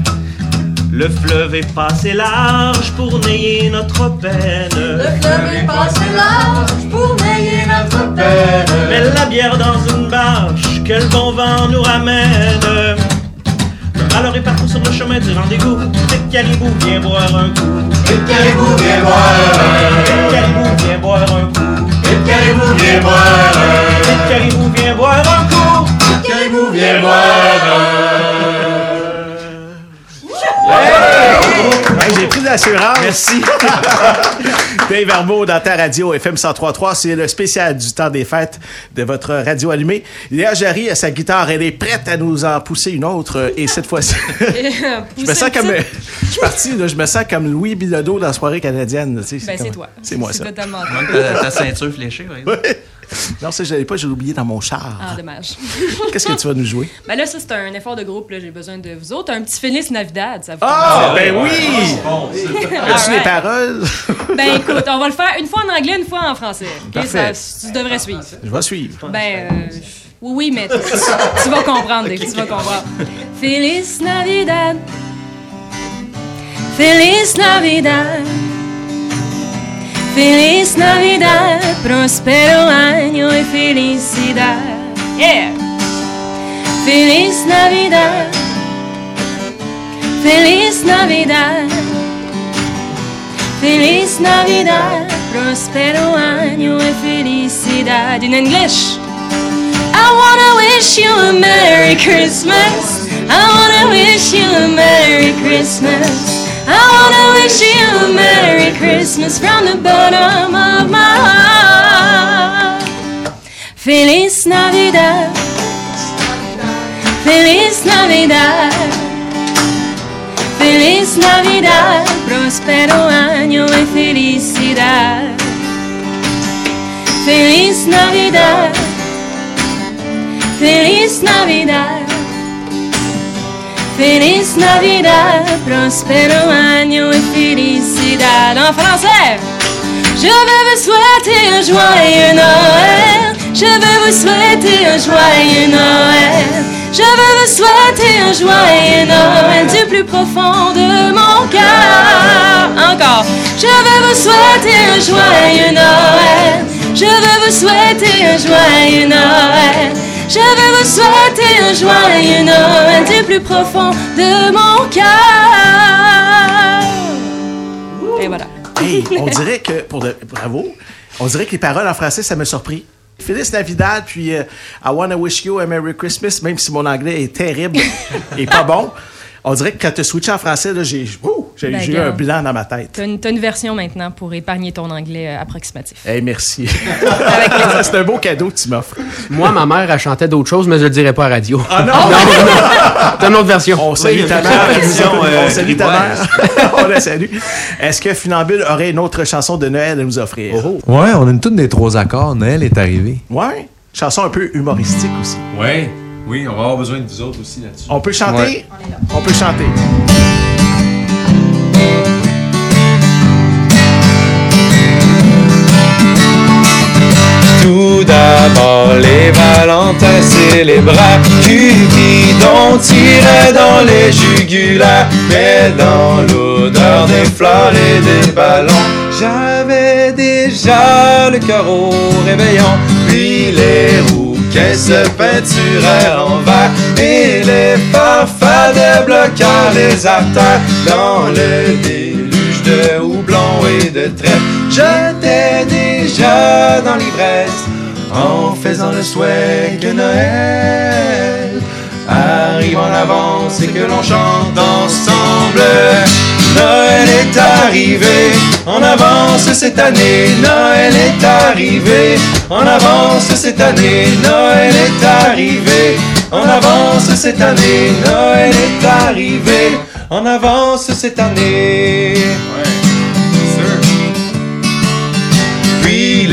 Le fleuve est passé large pour nayer notre peine. Le fleuve est passé large pour nayer notre peine. Mais la bière dans une bâche que le bon vent nous ramène. Malheur est partout sur le chemin du rendez-vous. Vite caribou, viens boire un coup. Caribou, viens boire. Vite caribou, viens boire un coup. Caribou, viens boire. Vite caribou, viens boire un coup. Caribou, viens boire. Merci. *laughs* Dave Arnaud dans ta radio FM 1033. C'est le spécial du temps des fêtes de votre radio allumée. Léa Jarry a sa guitare. Elle est prête à nous en pousser une autre. Et cette fois-ci, *laughs* *laughs* je me sens comme. Je suis parti, là, je me sens comme Louis Bilodeau dans la soirée canadienne. tu sais, Ben, c'est toi. C'est moi, ça. totalement toi. Manque ta, ceinture fléchée, exemple. *laughs* Non, ça, je l'avais pas, je l'ai oublié dans mon char. Ah, dommage. *laughs* Qu'est-ce que tu vas nous jouer? Ben là, ça, c'est un effort de groupe. là. J'ai besoin de vous autres. Un petit Félix Navidad, ça vous Ah, ben oui! As-tu *laughs* les paroles? Ben écoute, on va le faire une fois en anglais, une fois en français. Parfait. tu devrais suivre. Je vais suivre. Ben, euh, oui, oui, mais tu, tu vas comprendre, tu vas comprendre. Feliz Navidad. Feliz Navidad. Feliz Navidad. Prospero año y felicidad. Yeah. Feliz Navidad. Feliz Navidad. Feliz Navidad. Prospero año y felicidad. In English. I wanna wish you a Merry Christmas. I wanna wish you a Merry Christmas. I wanna wish you a Merry Christmas from the bottom of my heart. Feliz Navidad. Feliz Navidad. Feliz Navidad. Prospero año y felicidad. Feliz Navidad. Feliz Navidad. Feliz Navidad. Prospero año y felicidad. En français. Je veux vous souhaiter un joyeux Noël. Je veux vous souhaiter un joyeux Noël. Je veux vous souhaiter un joyeux Noël du plus profond de mon cœur. Encore. Je veux vous souhaiter un joyeux Noël. Je veux vous souhaiter un joyeux Noël. Je veux vous souhaiter un joyeux Noël du plus profond de mon cœur. Et voilà. Hey, on dirait que, pour de, bravo, on dirait que les paroles en français, ça m'a surpris. Feliz Navidad, puis euh, I wanna wish you a Merry Christmas, même si mon anglais est terrible *laughs* et pas bon. On dirait que quand tu switché en français, là, j'ai ouh, j'ai- Ben, eu un regarde. blanc dans ma tête. T'as une, t'as une version maintenant pour épargner ton anglais euh, approximatif. Hey, merci. *laughs* *laughs* C'est un beau cadeau que tu m'offres. Moi, ma mère, elle chantait d'autres choses, mais je le dirais pas à radio. Ah non? T'as *laughs* une autre version. On salue Oui, ta une mère. version, euh, on salue ta mère. on la salue. Est-ce que Funambule aurait une autre chanson de Noël à nous offrir? Ouais, on a une toute des trois accords. Noël est arrivé. Ouais. Chanson un peu humoristique aussi. Ouais. Oui, on va avoir besoin de vous autres aussi là-dessus. On peut chanter? Ouais. On peut chanter. Tout d'abord, les Valentins célébra Cupidon tirait dans les jugulaires Mais dans l'odeur des fleurs et des ballons. J'avais déjà le cœur au réveillon Puis les rouquins se peinturèrent en vert Et les farfadets bloquèrent les artères Dans le déluge de houblon et de trèfle J'étais dans l'ivresse En faisant le souhait que Noël Arrive en avance et que l'on chante ensemble. Noël est arrivé en avance cette année. Noël est arrivé en avance cette année. Noël est arrivé en avance cette année. Noël est arrivé en avance cette année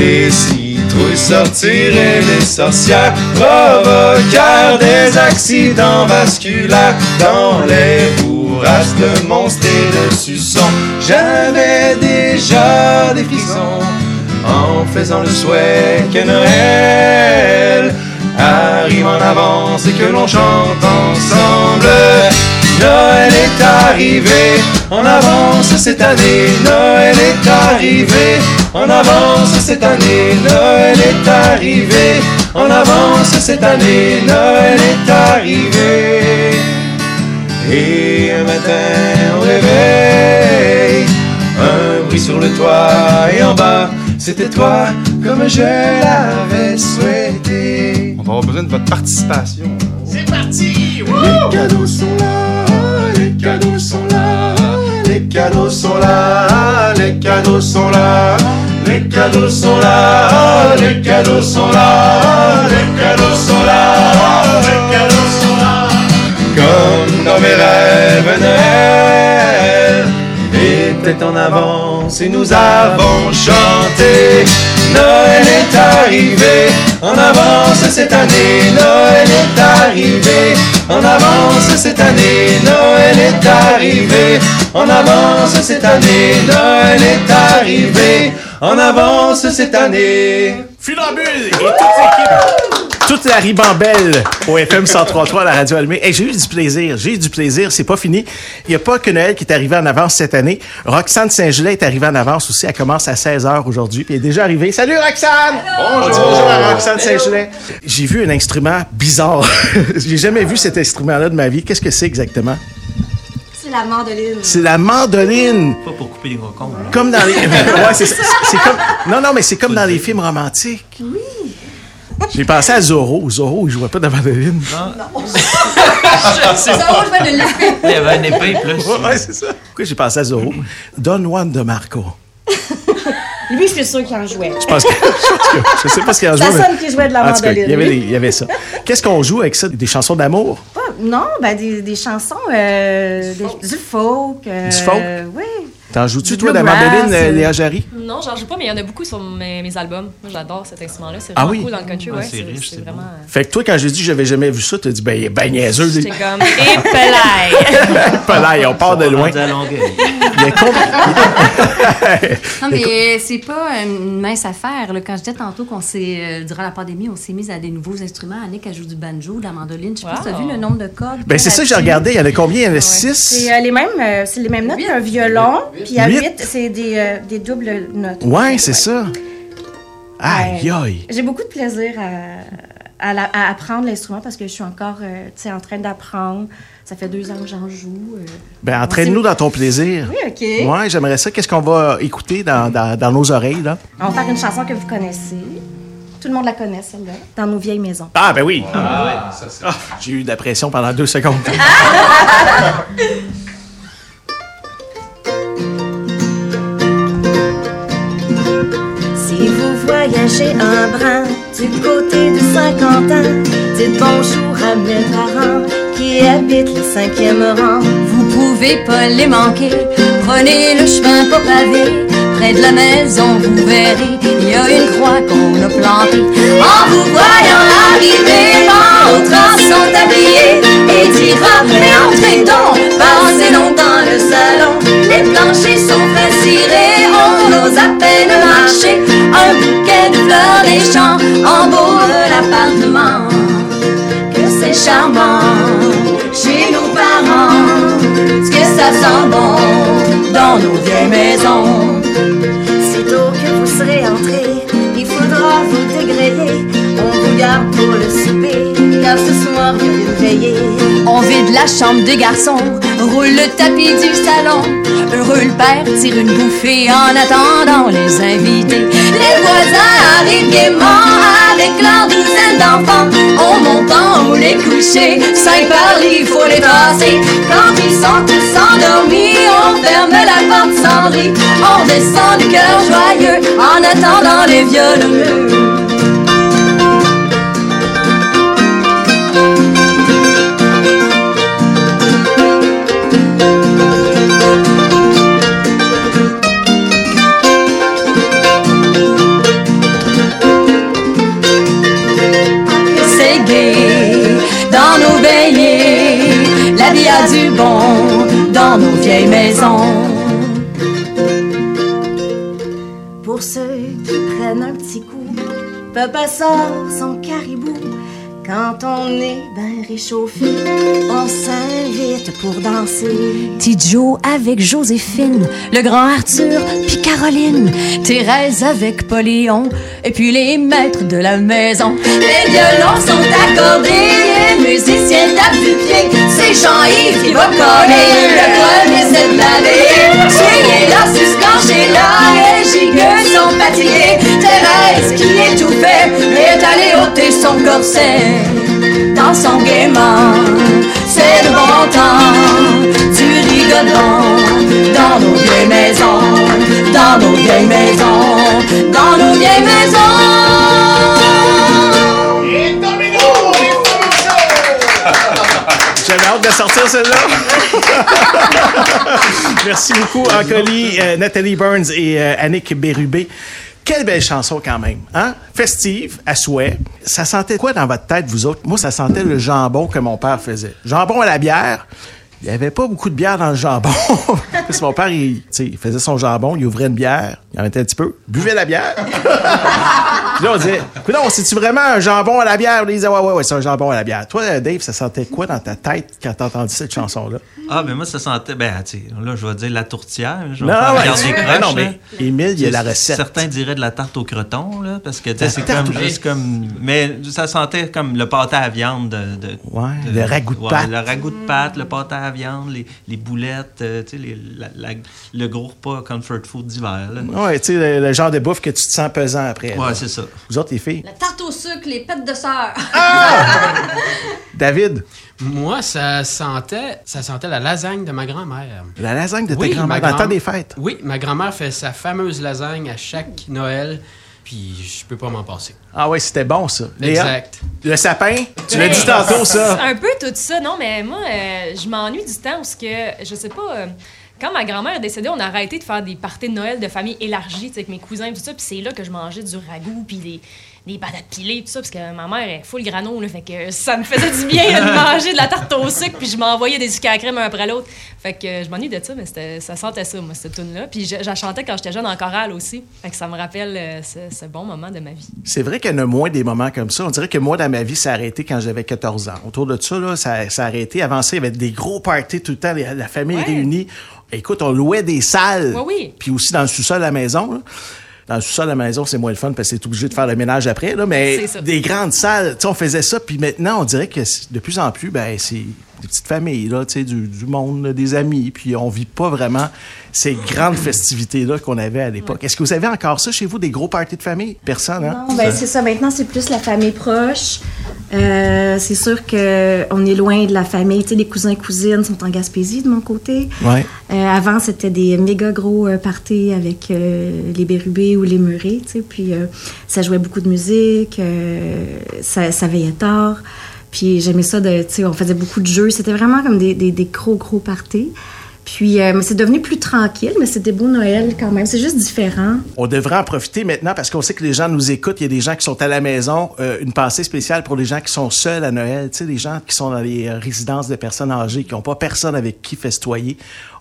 les citrouilles sortiraient les sorcières provoquèrent des accidents vasculaires dans les bourrasques de monstres et de suçons. J'avais déjà des frissons en faisant le souhait que Noël arrive en avance et que l'on chante ensemble. Noël est arrivé en avance cette année. Noël est arrivé en avance cette année. Noël est arrivé en avance cette année. Noël est arrivé. Et un matin au réveil, un bruit sur le toit et en bas, c'était toi comme je l'avais souhaité. On va avoir besoin de votre participation. C'est parti! Les cadeaux sont là, les cadeaux sont là, les cadeaux sont là, les cadeaux sont là, les cadeaux sont là, les cadeaux sont là, les cadeaux sont là, les cadeaux sont là. Comme dans mes rêves, était en avance et nous avons chanté. Noël est arrivé en avance cette année. Noël est arrivé en avance cette année. Noël est arrivé en avance cette année. Noël est arrivé en avance cette année. Et toute l'équipe. Toute la ribambelle au FM 103.3 à la radio allumée. Hey, j'ai eu du plaisir. J'ai eu du plaisir. C'est pas fini. Il n'y a pas que Noël qui est arrivé en avance cette année. Roxane Saint-Gelais est arrivée en avance aussi. Elle commence à 16h aujourd'hui. Puis elle est déjà arrivée. Salut Roxane! On dit bonjour à Roxane Saint-Gelais. J'ai vu un instrument bizarre. *laughs* j'ai jamais vu cet instrument-là de ma vie. Qu'est-ce que c'est exactement? C'est la mandoline. C'est la mandoline. Pas pour couper les gros cons. là. Comme dans les. *laughs* ouais, c'est ça. C'est comme. Non, non, mais c'est comme dans les films romantiques. Oui. J'ai pensé à Zorro. Zorro, il jouait pas de la mandoline. C'est *laughs* Ça, je vais le laisser. Il y avait une épée plus. Ouais, c'est ça. Pourquoi j'ai pensé à Zorro? Don Juan de Marco. Lui, je suis sûre qu'il en jouait. Je pense que. Je, pense que- je sais pas ce qu'il y a Ça joué. mais- qu'il jouait de la En mandoline. Il y, avait des- il y avait ça. Qu'est-ce qu'on joue avec ça? Des chansons d'amour? Non, ben des, des chansons, euh, des- du folk. euh, Du folk? Oui. T'en joues-tu, toi, de la mandoline, euh, euh, Léa Jarry? Non, j'en joue pas, mais il y en a beaucoup sur mes, mes albums. Moi, j'adore cet instrument-là. C'est Ah vraiment oui? cool dans le country. Ouais, c'est riche, c'est vraiment. Fait que toi, quand j'ai dit que j'avais jamais vu ça, t'as dit, ben, il est ben niaiseux. J'étais comme. Et pelaille! Pelaille, on part de loin. *laughs* Non, mais c'est pas une mince affaire. là. Quand je disais tantôt qu'on s'est, euh, durant la pandémie, on s'est mis à des nouveaux instruments. Annick, elle joue du banjo, de la mandoline. Je sais pas si tu as Wow. vu le nombre de cordes. Ben, c'est ça que j'ai regardé. Il y en a combien? Il y en a six? C'est euh, les mêmes, euh, c'est les mêmes notes, un violon, puis à Huit. 8, c'est des, euh, des doubles notes. Ouais, c'est ça. Aïe, aïe. J'ai beaucoup de plaisir à, à la- à apprendre l'instrument parce que je suis encore euh, tu sais, en train d'apprendre. Ça fait deux ans que j'en joue. euh. Ben, entraîne-nous dans ton plaisir. Oui, OK. Ouais, j'aimerais ça. Qu'est-ce qu'on va écouter dans, dans, dans nos oreilles, là? On va faire une chanson que vous connaissez. Tout le monde la connaît, celle-là. Dans nos vieilles maisons. Ah, ben oui. Ah, J'ai eu de la pression pendant deux secondes. *laughs* Si vous voyagez un brin du côté de Saint-Quentin, dites bonjour à mes parents qui habitent le cinquième rang. Vous pouvez pas les manquer. Prenez le chemin pas pavé. Près de la maison, vous verrez, il y a une croix qu'on a plantée. En vous voyant arriver, autres sont habillés. Et dira, mais entrez donc, passez longtemps le salon. Les planchers sont frais cirés, on ose à peine marcher. Un bouquet de fleurs des champs embaume l'appartement. Que c'est charmant. Bon dans nos vieilles maisons. Sitôt que vous serez entré, il faudra vous dégréder. On vous garde pour le souper, ce soir une veillée. On vide la chambre des garçons, roule le tapis du salon. Heureux le père tire une bouffée en attendant les invités. Les voisins arrivent gaiement avec leur douzaine d'enfants. En haut les coucher, cinq par lit, faut les tasser. Quand ils sont tous endormis, on ferme la porte cendrée. On descend du cœur joyeux en attendant les violoneux. La vie a du bon dans nos vieilles maisons. Pour ceux qui prennent un petit coup, papa sort son caribou. Quand on est on s'invite pour danser. Tidjo avec Joséphine, le grand Arthur, puis Caroline, Thérèse avec Poléon, et puis les maîtres de la maison. Les violons sont accordés, les musiciens tapent du pied, c'est Jean-Yves qui va coller, le premier de laver. Soyez là, suscanchez là, et gigueux sont fatigués. Thérèse qui étouffait, est allée ôter son corset dans son gaiement. C'est le bon temps du rigodon dans nos vieilles maisons, dans nos vieilles maisons, dans nos vieilles *laughs* J'avais hâte de sortir celle-là. *laughs* Merci beaucoup, Ancoli, euh, Nathalie Burns et euh, Annick Bérubé. Quelle belle chanson quand même, hein? Festive, à souhait. Ça sentait quoi dans votre tête, vous autres? Moi, ça sentait le jambon que mon père faisait. Jambon à la bière. Il n'y avait pas beaucoup de bière dans le jambon. *laughs* Parce que mon père, il, faisait son jambon, il ouvrait une bière, il en mettait un petit peu, buvait la bière. *laughs* Puis là, on disait, non, c'est-tu vraiment un jambon à la bière? Il disait, ouais, ouais, ouais, c'est un jambon à la bière. Toi, Dave, ça sentait quoi dans ta tête quand t'as entendu cette chanson-là? Ah, ben moi, ça sentait. Ben, tu sais, là, je vais dire la tourtière. Je vais Non, ouais, *laughs* non, mais. Émile, il y a la recette. Certains diraient de la tarte au croton, là, parce que, c'est comme juste comme. Mais ça sentait comme le pâté à viande de. de- Ouais, de- le ragoût de ouais, pâte. Le ragoût de pâte, le pâté à viande, les, les boulettes, euh, tu sais, les- la- la- le gros repas comfort food d'hiver. Ouais, tu sais, le, le genre de bouffe que tu te sens pesant après. Ouais, là. c'est ça. Vous autres, les filles? La tarte au sucre, les pêtes de sœur. *laughs* David, Moi, ça sentait, ça sentait la lasagne de ma grand-mère. la lasagne de ta Oui, grand-mère ma dans le temps grand- des fêtes. Oui, ma grand-mère fait sa fameuse lasagne à chaque Noël, puis je peux pas m'en passer. Ah ouais, c'était bon, ça. Léa, Exact. le sapin, tu l'as dit tantôt, ça. Un peu tout ça, non, mais moi, euh, je m'ennuie du temps où ce que, je sais pas, euh, quand ma grand-mère est décédée, on a arrêté de faire des parties de Noël de famille élargie, tu sais, avec mes cousins et tout ça. Puis c'est là que je mangeais du ragoût, puis des, des patates pilées, tout ça, parce que ma mère est full grano, là, fait que ça me faisait du bien de *laughs* manger de la tarte au sucre, puis je m'envoyais des sucres à la crème un après l'autre. Fait que je m'ennuie de ça, mais ça sentait ça, moi, cette tune-là. Puis je, je la chantais quand j'étais jeune en chorale aussi. Fait que ça me rappelle euh, ce, ce bon moment de ma vie. C'est vrai qu'il y en a moins des moments comme ça. On dirait que moi, dans ma vie, ça a arrêté quand j'avais 14 ans. Autour de ça, là, ça, ça a arrêté. Avant ça, il y avait des gros parties tout le temps, la famille réunie. Écoute, on louait des salles. Oui, oui. Puis aussi dans le sous-sol de la maison. là. Dans le sous-sol de la maison, c'est moins le fun parce que c'est obligé de faire le ménage après. Là, mais des grandes salles, tu sais, on faisait ça. Puis maintenant, on dirait que de plus en plus, ben, c'est des petites familles, là, du, du monde, là, des amis. Puis on vit pas vraiment ces grandes festivités-là qu'on avait à l'époque. Est-ce que vous avez encore ça chez vous, des gros parties de famille? Personne, hein? Non, ben c'est ça. Maintenant, c'est plus la famille proche. Euh, c'est sûr qu'on est loin de la famille. Tu sais, les cousins et cousines sont en Gaspésie de mon côté. Ouais. Euh, avant, c'était des méga gros euh, parties avec euh, les Bérubés ou les tu sais. Puis ça jouait beaucoup de musique, ça, ça veillait tard. Puis j'aimais ça, tu sais, on faisait beaucoup de jeux. C'était vraiment comme des, gros, gros parties. Puis euh, mais c'est devenu plus tranquille, mais c'est des beaux Noëls quand même. C'est juste différent. On devrait en profiter maintenant parce qu'on sait que les gens nous écoutent. Il y a des gens qui sont à la maison. Euh, une pensée spéciale pour les gens qui sont seuls à Noël. Tu sais, les gens qui sont dans les résidences de personnes âgées, qui n'ont pas personne avec qui festoyer.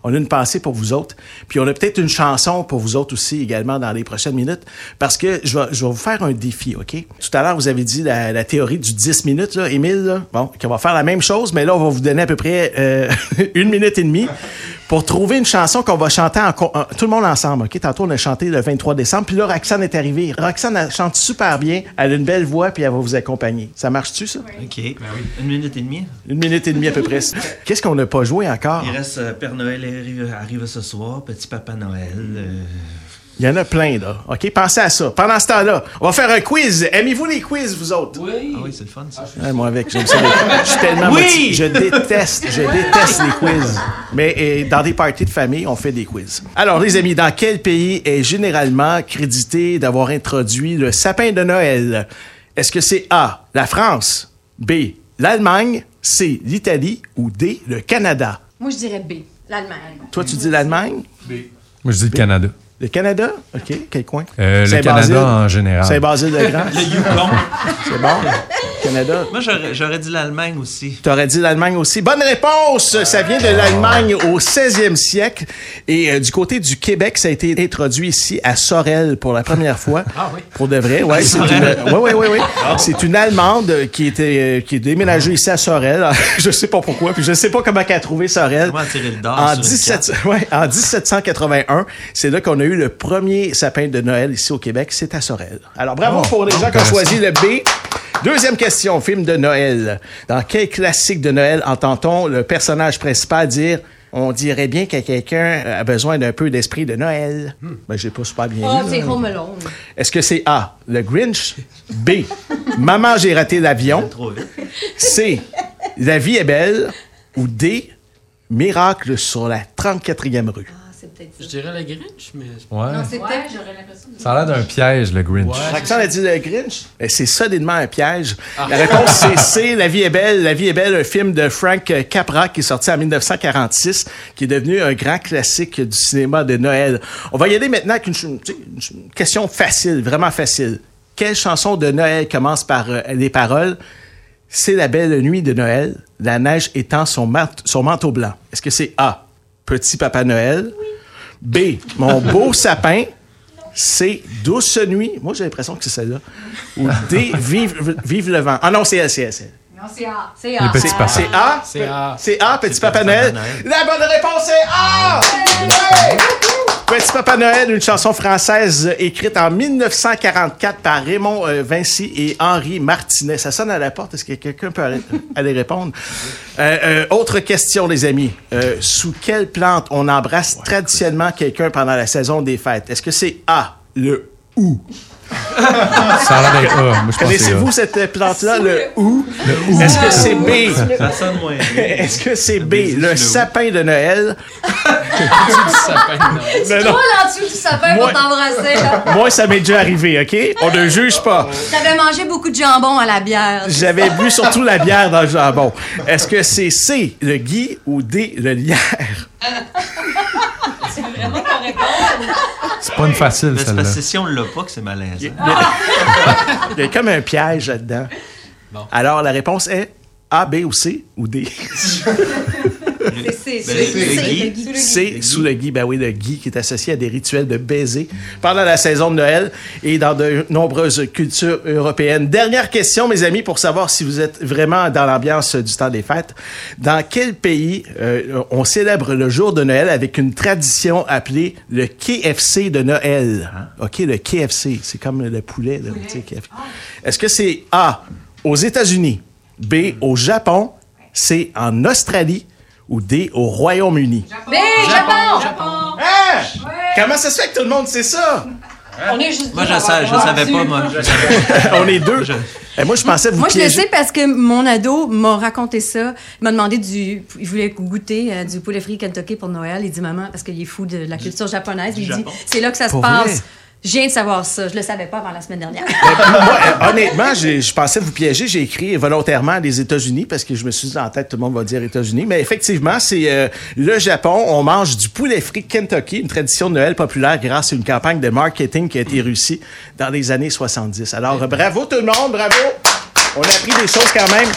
On a une pensée pour vous autres. Puis on a peut-être une chanson pour vous autres aussi également dans les prochaines minutes parce que je vais, je vais vous faire un défi, OK? Tout à l'heure, vous avez dit la, la théorie du 10 minutes, là, Émile. Là. Bon, qu'on va faire la même chose, mais là, on va vous donner à peu près euh, *laughs* une minute et demie pour trouver une chanson qu'on va chanter en, tout le monde ensemble. OK? Tantôt, on a chanté le 23 décembre. Puis là, Roxane est arrivée. Roxane, elle chante super bien. Elle a une belle voix, puis elle va vous accompagner. Ça marche-tu, ça? OK. Une minute et demie. Une minute et demie à peu près. *laughs* Qu'est-ce qu'on n'a pas joué encore? Il reste euh, Père Noël arrive, arrive ce soir, Petit Papa Noël. euh, Il y en a plein, là. OK? Pensez à ça. Pendant ce temps-là, on va faire un quiz. Aimez-vous les quiz, vous autres? Oui. Ah oui, c'est le fun, ça. Ouais, moi avec, j'aime ça. Je suis tellement Oui! motivé. Je déteste, je déteste les quiz. Mais dans des parties de famille, on fait des quiz. Alors, les amis, dans quel pays est généralement crédité d'avoir introduit le sapin de Noël? Est-ce que c'est A, la France, B, l'Allemagne, C, l'Italie? Ou D, le Canada? Moi, je dirais B, l'Allemagne. Toi, tu dis l'Allemagne? Moi, je dis le Canada. Le Canada? OK. Quel coin? Euh, le? Canada en général. Saint-Basile-de-Grand? Le Yukon. C'est bon? Canada? Moi, j'aurais dit l'Allemagne aussi. T'aurais dit l'Allemagne aussi. Bonne réponse! Ça vient de l'Allemagne au 16e siècle. Et euh, du côté du Québec, ça a été introduit ici à Sorel pour la première fois. Ah oui. Pour de vrai, ouais. C'est une, Sorel. ouais, ouais, ouais, ouais. C'est une Allemande qui était, euh, qui est déménagée ici à Sorel. *laughs* je sais pas pourquoi, puis je sais pas comment elle a trouvé Sorel. Comment tirer le dard En, sur une 17, ouais, en 1781, c'est là qu'on a eu le premier sapin de Noël ici au Québec. C'est à Sorel. Alors, bravo Oh, pour les gens qui ont choisi le B. Deuxième question, film de Noël. Dans quel classique de Noël entend-on le personnage principal dire on dirait bien que quelqu'un a besoin d'un peu d'esprit de Noël? Ben, j'ai pas super bien Oh, c'est. Home Alone. Est-ce que c'est A, le Grinch? B, Maman, j'ai raté l'avion? C, La vie est belle? Ou D, Miracle sur la 34e rue? Ah, c'est peut-être Je dirais le Grinch, mais. Ouais. Non, c'est peut-être, j'aurais l'impression de Ça a l'air d'un piège, le Grinch. Ouais. A dit le Grinch? Eh, C'est solidement un piège. La réponse, c'est C. La vie est belle. La vie est belle, un film de Frank Capra qui est sorti en 1946, qui est devenu un grand classique du cinéma de Noël. On va y aller maintenant avec une, question facile, vraiment facile. Quelle chanson de Noël commence par euh, les paroles? C'est la belle nuit de Noël, la neige étend son, mat- son manteau blanc. Est-ce que c'est A. Petit Papa Noël? B. Mon beau *laughs* sapin? C. Douce nuit. Moi, j'ai l'impression que c'est celle-là. Ou D. Vive, vive le vent. Ah non, c'est elle, c'est elle, c'est elle. Non, c'est A. C'est A. C'est A? C'est A. C'est A, Petit C'est Papa Noël. La bonne réponse est A! Ouais! Petit Papa Noël, une chanson française écrite en 1944 par Raymond euh, Vinci et Henri Martinet. Ça sonne à la porte. Est-ce que quelqu'un peut aller, *laughs* aller répondre? Euh, euh, autre question, les amis. Euh, sous quelle plante on embrasse traditionnellement quelqu'un pendant la saison des fêtes? Est-ce que c'est A, le ou? Ça a l'air d'être c'est. Connaissez-vous cette plante-là, le ou? Est-ce que c'est B? Ça sonne moins bien. Est-ce que c'est B, le sapin de Noël? du sapin de Noël? Non. Toi, là, en dessous du sapin Moi- pour t'embrasser. là. Moi, ça m'est déjà arrivé, OK? On ne juge pas. T'avais mangé beaucoup de jambon à la bière. J'avais bu surtout la bière dans le jambon. Est-ce que c'est C, le gui, ou D, le lierre? *laughs* vraiment. C'est pas une facile, Mais c'est celle-là. parce que si on l'a pas, que c'est malaisant. Il y a *laughs* comme un piège là-dedans. Alors, la réponse est A, B ou C ou D. *laughs* C'est sous le Guy, ben oui, le Guy qui est associé à des rituels de baiser pendant la saison de Noël et dans de nombreuses cultures européennes. Dernière question, mes amis, pour savoir si vous êtes vraiment dans l'ambiance du temps des fêtes. Dans quel pays euh, on célèbre le jour de Noël avec une tradition appelée le KFC de Noël? OK, le KFC, c'est comme le poulet. là. Est-ce que c'est A, aux États-Unis, B, au Japon, C, en Australie ou D, au Royaume-Uni? B, Japon! Hein? Comment ça se fait que tout le monde sait ça? On est juste Moi, je, sais, je savais pas, moi. *laughs* *laughs* On est deux. Eh, moi, je pensais vous Moi, je le sais parce que mon ado m'a raconté ça. Il m'a demandé du. Il voulait goûter euh, du poulet frit Kentucky pour Noël. Il dit, maman, parce qu'il est fou de la culture japonaise, il dit, Japon. c'est là que ça se passe. vrai? Je viens de savoir ça. Je le savais pas avant la semaine dernière. *laughs* Moi, euh, honnêtement, je pensais vous piéger. J'ai écrit volontairement les États-Unis parce que je me suis dit en tête, tout le monde va dire États-Unis. Mais effectivement, c'est euh, le Japon. On mange du poulet frit Kentucky, une tradition de Noël populaire grâce à une campagne de marketing qui a été réussie dans les années 70. Alors, bravo tout le monde, bravo! On a appris des choses quand même.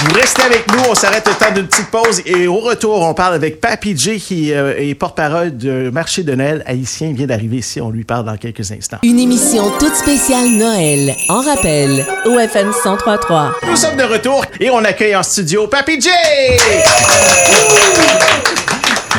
Vous restez avec nous, on s'arrête le temps d'une petite pause et au retour, on parle avec Papy J qui euh, est porte-parole du marché de Noël haïtien. Il vient d'arriver ici, on lui parle dans quelques instants. Une émission toute spéciale Noël. En rappel, OFM 1033. Nous sommes de retour et on accueille en studio Papy J!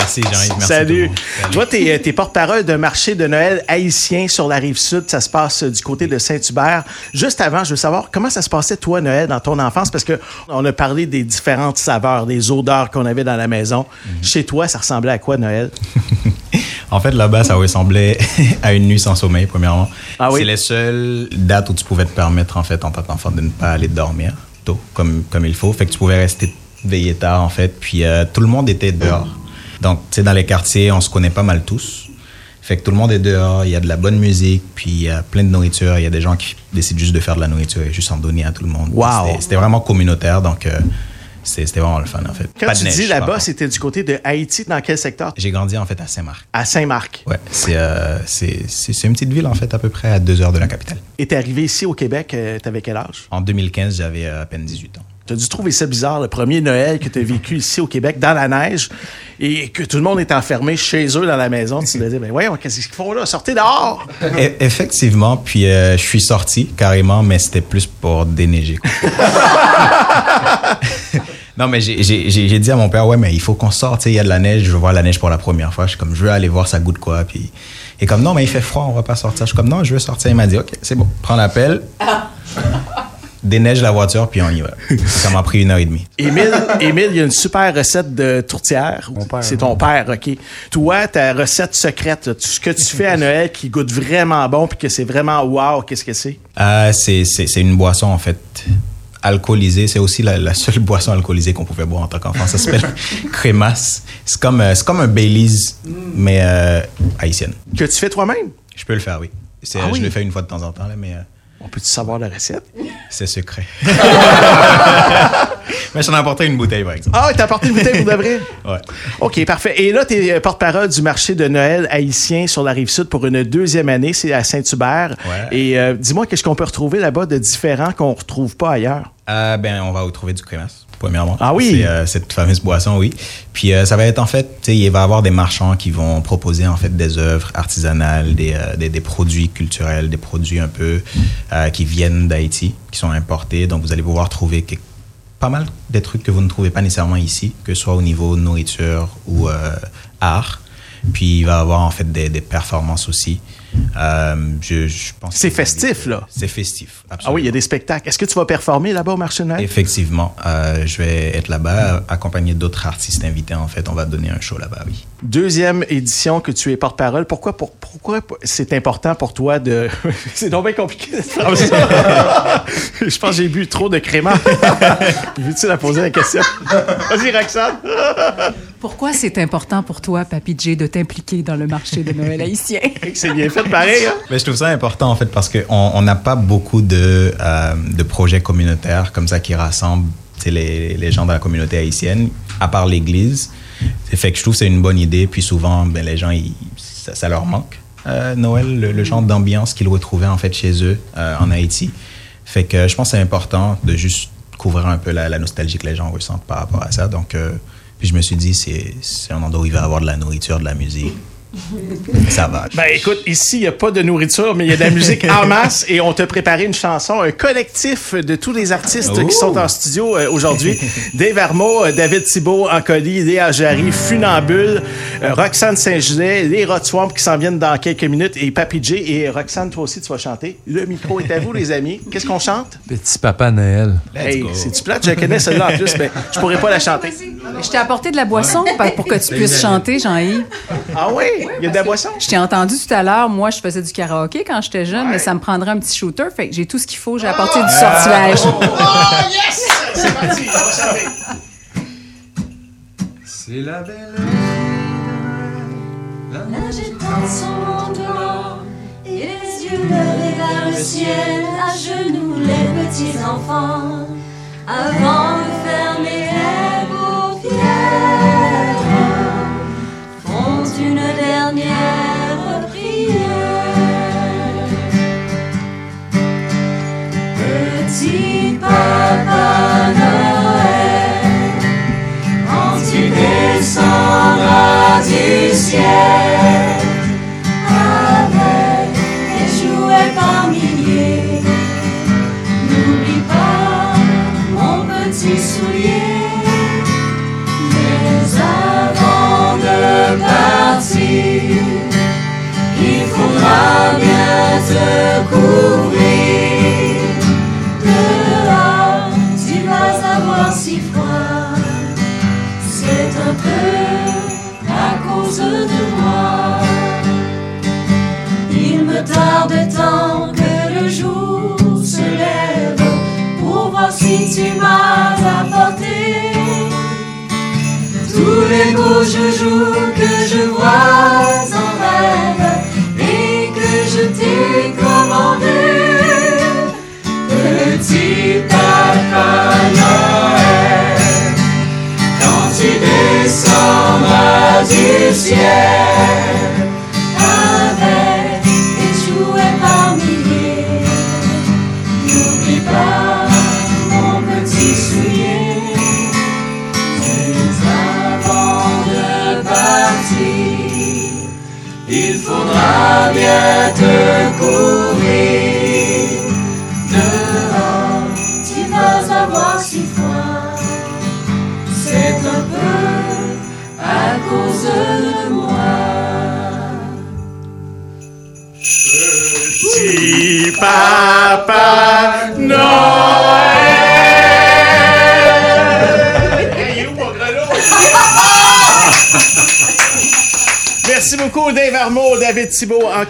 Merci, Jean-Yves. Merci. Salut. Salut. Toi, t'es es porte-parole d'un marché de Noël haïtien sur la rive sud. Ça se passe euh, du côté de Saint-Hubert. Juste avant, je veux savoir comment ça se passait, toi, Noël, dans ton enfance, parce que on a parlé des différentes saveurs, des odeurs qu'on avait dans la maison. Mhm. Chez toi, ça ressemblait à quoi, Noël? *laughs* En fait, là-bas, ça ressemblait *laughs* à une nuit sans sommeil, premièrement. Ah oui? C'est les seules dates où tu pouvais te permettre, en fait, en tant qu'enfant, de ne pas aller dormir tôt, comme, comme il faut. Fait que tu pouvais rester veillé tard, en fait. Puis euh, tout le monde était dehors. Donc, tu sais, dans les quartiers, on se connaît pas mal tous. Fait que tout le monde est dehors, il y a de la bonne musique, puis il y a plein de nourriture. Il y a des gens qui décident juste de faire de la nourriture et juste en donner à tout le monde. Wow. C'était- vraiment communautaire, donc euh, c'était vraiment le fun, en fait. Quand Pas de tu neige, dis là-bas, c'était du côté de Haïti, dans quel secteur? J'ai grandi, en fait, à Saint-Marc. À Saint-Marc. Ouais, c'est euh, c'est- une petite ville en fait, à peu près à deux heures de la capitale. Et t'es arrivé ici au Québec, euh, t'avais quel âge? En 2015, j'avais à peine 18 ans. T'as dû trouver ça bizarre, le premier Noël que t'as vécu ici au Québec, dans la neige, et que tout le monde est enfermé chez eux dans la maison. Tu te disais, ben voyons, qu'est-ce qu'ils font là? Sortez dehors! E- effectivement, puis euh, je suis sorti carrément, mais c'était plus pour déneiger. *laughs* non, mais j'ai- dit à mon père, ouais, mais il faut qu'on sorte, tu il y a de la neige, je veux voir la neige pour la première fois. Je suis comme, je veux aller voir ça goûte quoi. Puis, et comme, non, mais il fait froid, on va pas sortir. Je suis comme, non, je veux sortir. Il m'a dit, ok, c'est bon, prends l'appel, déneige la voiture, puis on y va. Ça m'a pris une heure et demie. *laughs* Émile, Émile, il y a une super recette de tourtière. C'est ton père, OK. Toi, ta recette secrète, ce que tu fais à Noël qui goûte vraiment bon puis que c'est vraiment wow, qu'est-ce que c'est? Euh, c'est, c'est, c'est une boisson, en fait, alcoolisée. C'est aussi la, la seule boisson alcoolisée qu'on pouvait boire en tant qu'enfant. Ça s'appelle *laughs* crémasse. C'est comme, euh, c'est comme un Baileys, mais euh, haïtienne. Que tu fais toi-même? Je peux le faire, oui. Ah je oui? le fais une fois de temps en temps, là, mais euh, On peut-tu savoir la recette? c'est secret. *laughs* mais j'en ai apporté une bouteille, par exemple. Ah, t'as apporté une bouteille pour de vrai? *laughs* Ouais. OK, parfait. Et là, tu es porte-parole du marché de Noël haïtien sur la rive sud pour une deuxième année. C'est à Saint-Hubert. Ouais. Et euh, dis-moi, qu'est-ce qu'on peut retrouver là-bas de différent qu'on ne retrouve pas ailleurs? Euh, ben, on va retrouver du crémasse, premièrement. Ah oui? Euh, cette fameuse boisson, oui. Puis euh, ça va être en fait, il va y avoir des marchands qui vont proposer en fait des œuvres artisanales, des, des, des produits culturels, des produits un peu qui viennent d'Haïti, qui sont importés. Donc vous allez pouvoir trouver pas mal des trucs que vous ne trouvez pas nécessairement ici, que ce soit au niveau nourriture ou art. Puis il va y avoir en fait des, des performances aussi. Euh, je, je pense C'est festif, là. C'est festif, Ah absolument. oui, il y a des spectacles. Est-ce que tu vas performer là-bas au marché de? Effectivement, euh, je vais être là-bas, accompagné d'autres artistes invités. En fait, on va donner un show là-bas, oui. Deuxième édition que tu es porte-parole. Pourquoi, pour- pourquoi c'est important pour toi de. *laughs* c'est donc bien compliqué cette phrase. *laughs* Je pense que j'ai bu trop de crément. *laughs* Veux-tu la poser la question? Vas-y, Roxane. Pourquoi c'est important pour toi, Papy J, de t'impliquer dans le marché de Noël haïtien? C'est bien fait pareil, hein? Mais je trouve ça important, en fait, parce qu'on on n'a pas beaucoup de, euh, de projets communautaires comme ça qui rassemblent les, les gens de la communauté haïtienne, à part l'Église. C'est fait que je trouve que c'est une bonne idée. Puis souvent, ben, les gens, ils ça, leur manque. euh, Noël, le, genre d'ambiance qu'ils retrouvaient en fait chez eux euh, en Haïti. Fait que je pense que c'est important de juste couvrir un peu la, la nostalgie que les gens ressentent par rapport à ça. Donc, euh, puis je me suis dit, c'est un endroit où il va y avoir de la nourriture, de la musique. *laughs* Ça va. Ben écoute, ici, il n'y a pas de nourriture, mais il y a de la musique en *laughs* masse et on t'a préparé une chanson, un collectif de tous les artistes qui sont en studio euh, aujourd'hui. *laughs* Dave Armo, euh, David Thibault, Ancoli, Léa Jarry, Funambule, euh, Roxane Saint-Gelais, les Rod Swamp qui s'en viennent dans quelques minutes et Papy J. Et Roxane, toi aussi, tu vas chanter. Le micro est à vous, les amis. Qu'est-ce qu'on chante? Petit papa Noël. Hey, c'est-tu plate? Je connais celle-là en plus, mais je pourrais pas la chanter. Je t'ai apporté de la boisson pour que tu puisses chanter, Jean-Yves. Ah oui? Il y a de la boisson? Je t'ai entendu tout à l'heure. Moi, je faisais du karaoké quand j'étais jeune, mais ça me prendrait un petit shooter. Fait que j'ai tout ce qu'il faut. J'ai apporté du sortilège. Oh, yes! C'est parti, on va chanter. C'est la belle. Agitant son manteau et les yeux levés vers le ciel, à genoux les petits enfants, avant de fermer une dernière prière. Petit papa Noël, quand tu descendras du ciel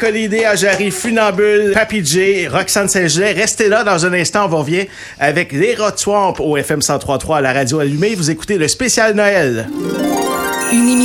Encolidé, Ajari, Funambule, Papy Roxane Saint-Gelais. Restez là dans un instant, on revient avec les Rod Swamp au FM 103.3 à la radio allumée. Vous écoutez le spécial Noël.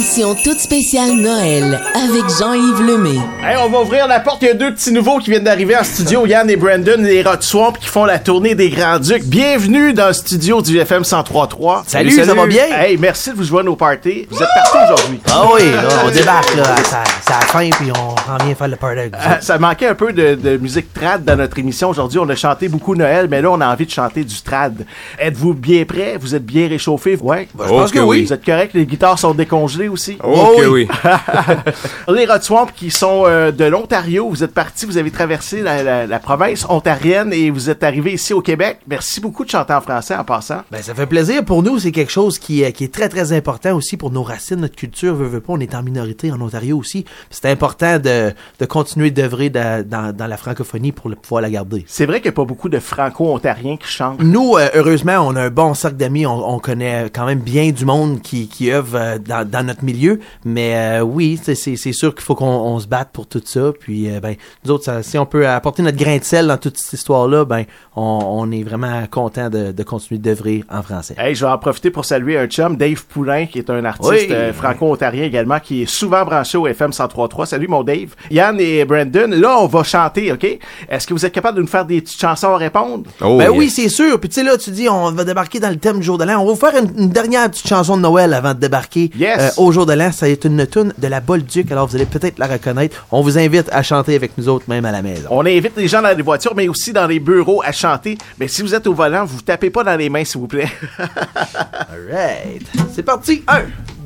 Émission toute spéciale Noël avec Jean-Yves Lemay. Hey, on va ouvrir la porte. Il y a deux petits nouveaux qui viennent d'arriver en studio. Yann et Brandon, les Rod Swamp, qui font la tournée des Grands Ducs. Bienvenue dans le studio du FM 103.3. Salut, ça va bien? Hey, merci de vous joindre au party. Vous êtes partis aujourd'hui. Ah oui, là, on débarque, là. Ça, ça a faim, puis on rend bien faire le party avec vous. Euh, ça manquait un peu de, de musique trad dans notre émission aujourd'hui. On a chanté beaucoup Noël, mais là, on a envie de chanter du trad. Êtes-vous bien prêts? Vous êtes bien réchauffés? Ouais. Ben, je pense que oui. Vous êtes correct? Les guitares sont décongelées? Aussi? Oh que oui. *laughs* les Rod Swamp qui sont euh, de l'Ontario, vous êtes partis, vous avez traversé la, la- la province ontarienne et vous êtes arrivés ici au Québec. Merci beaucoup de chanter en français en passant. Ben, ça fait plaisir pour nous. C'est quelque chose qui, euh, qui est très, très important aussi pour nos racines, notre culture. Veux, veux pas, on est en minorité en Ontario aussi. C'est important de, de continuer d'œuvrer da- dans, dans la francophonie pour le- pouvoir la garder. C'est vrai qu'il n'y a pas beaucoup de franco-ontariens qui chantent. Nous, euh, heureusement, on a un bon cercle d'amis. On, on connaît quand même bien du monde qui, qui œuvre euh, dans, dans notre milieu. Mais euh, oui, c'est- sûr qu'il faut qu'on on se batte pour tout ça. Puis, euh, ben, nous autres, ça- si on peut apporter notre grain de sel dans toute cette histoire-là, ben, on, on est vraiment content de, de continuer d'œuvrer en français. Hey, je vais en profiter pour saluer un chum, Dave Poulain, qui est un artiste Oui. euh, franco-ontarien également, qui est souvent branché au FM 103.3. Salut mon Dave. Yann et Brandon, là, on va chanter, OK? Est-ce que vous êtes capable de nous faire des petites chansons à répondre? ben oui, c'est sûr. Puis tu sais, là, tu dis, on va débarquer dans le thème du jour de l'an. On va vous faire une, une dernière petite chanson de Noël avant de débarquer. Yes! Yes. euh, au jour de l'an. Ça est une tune de la Bolduc, alors vous allez peut-être la reconnaître. On vous invite à chanter avec nous autres, même à la maison. On invite les gens dans les voitures, mais aussi dans les bureaux à chanter. Mais si vous êtes au volant, vous tapez pas dans les mains, s'il vous plaît. *laughs* Alright. C'est parti. Un,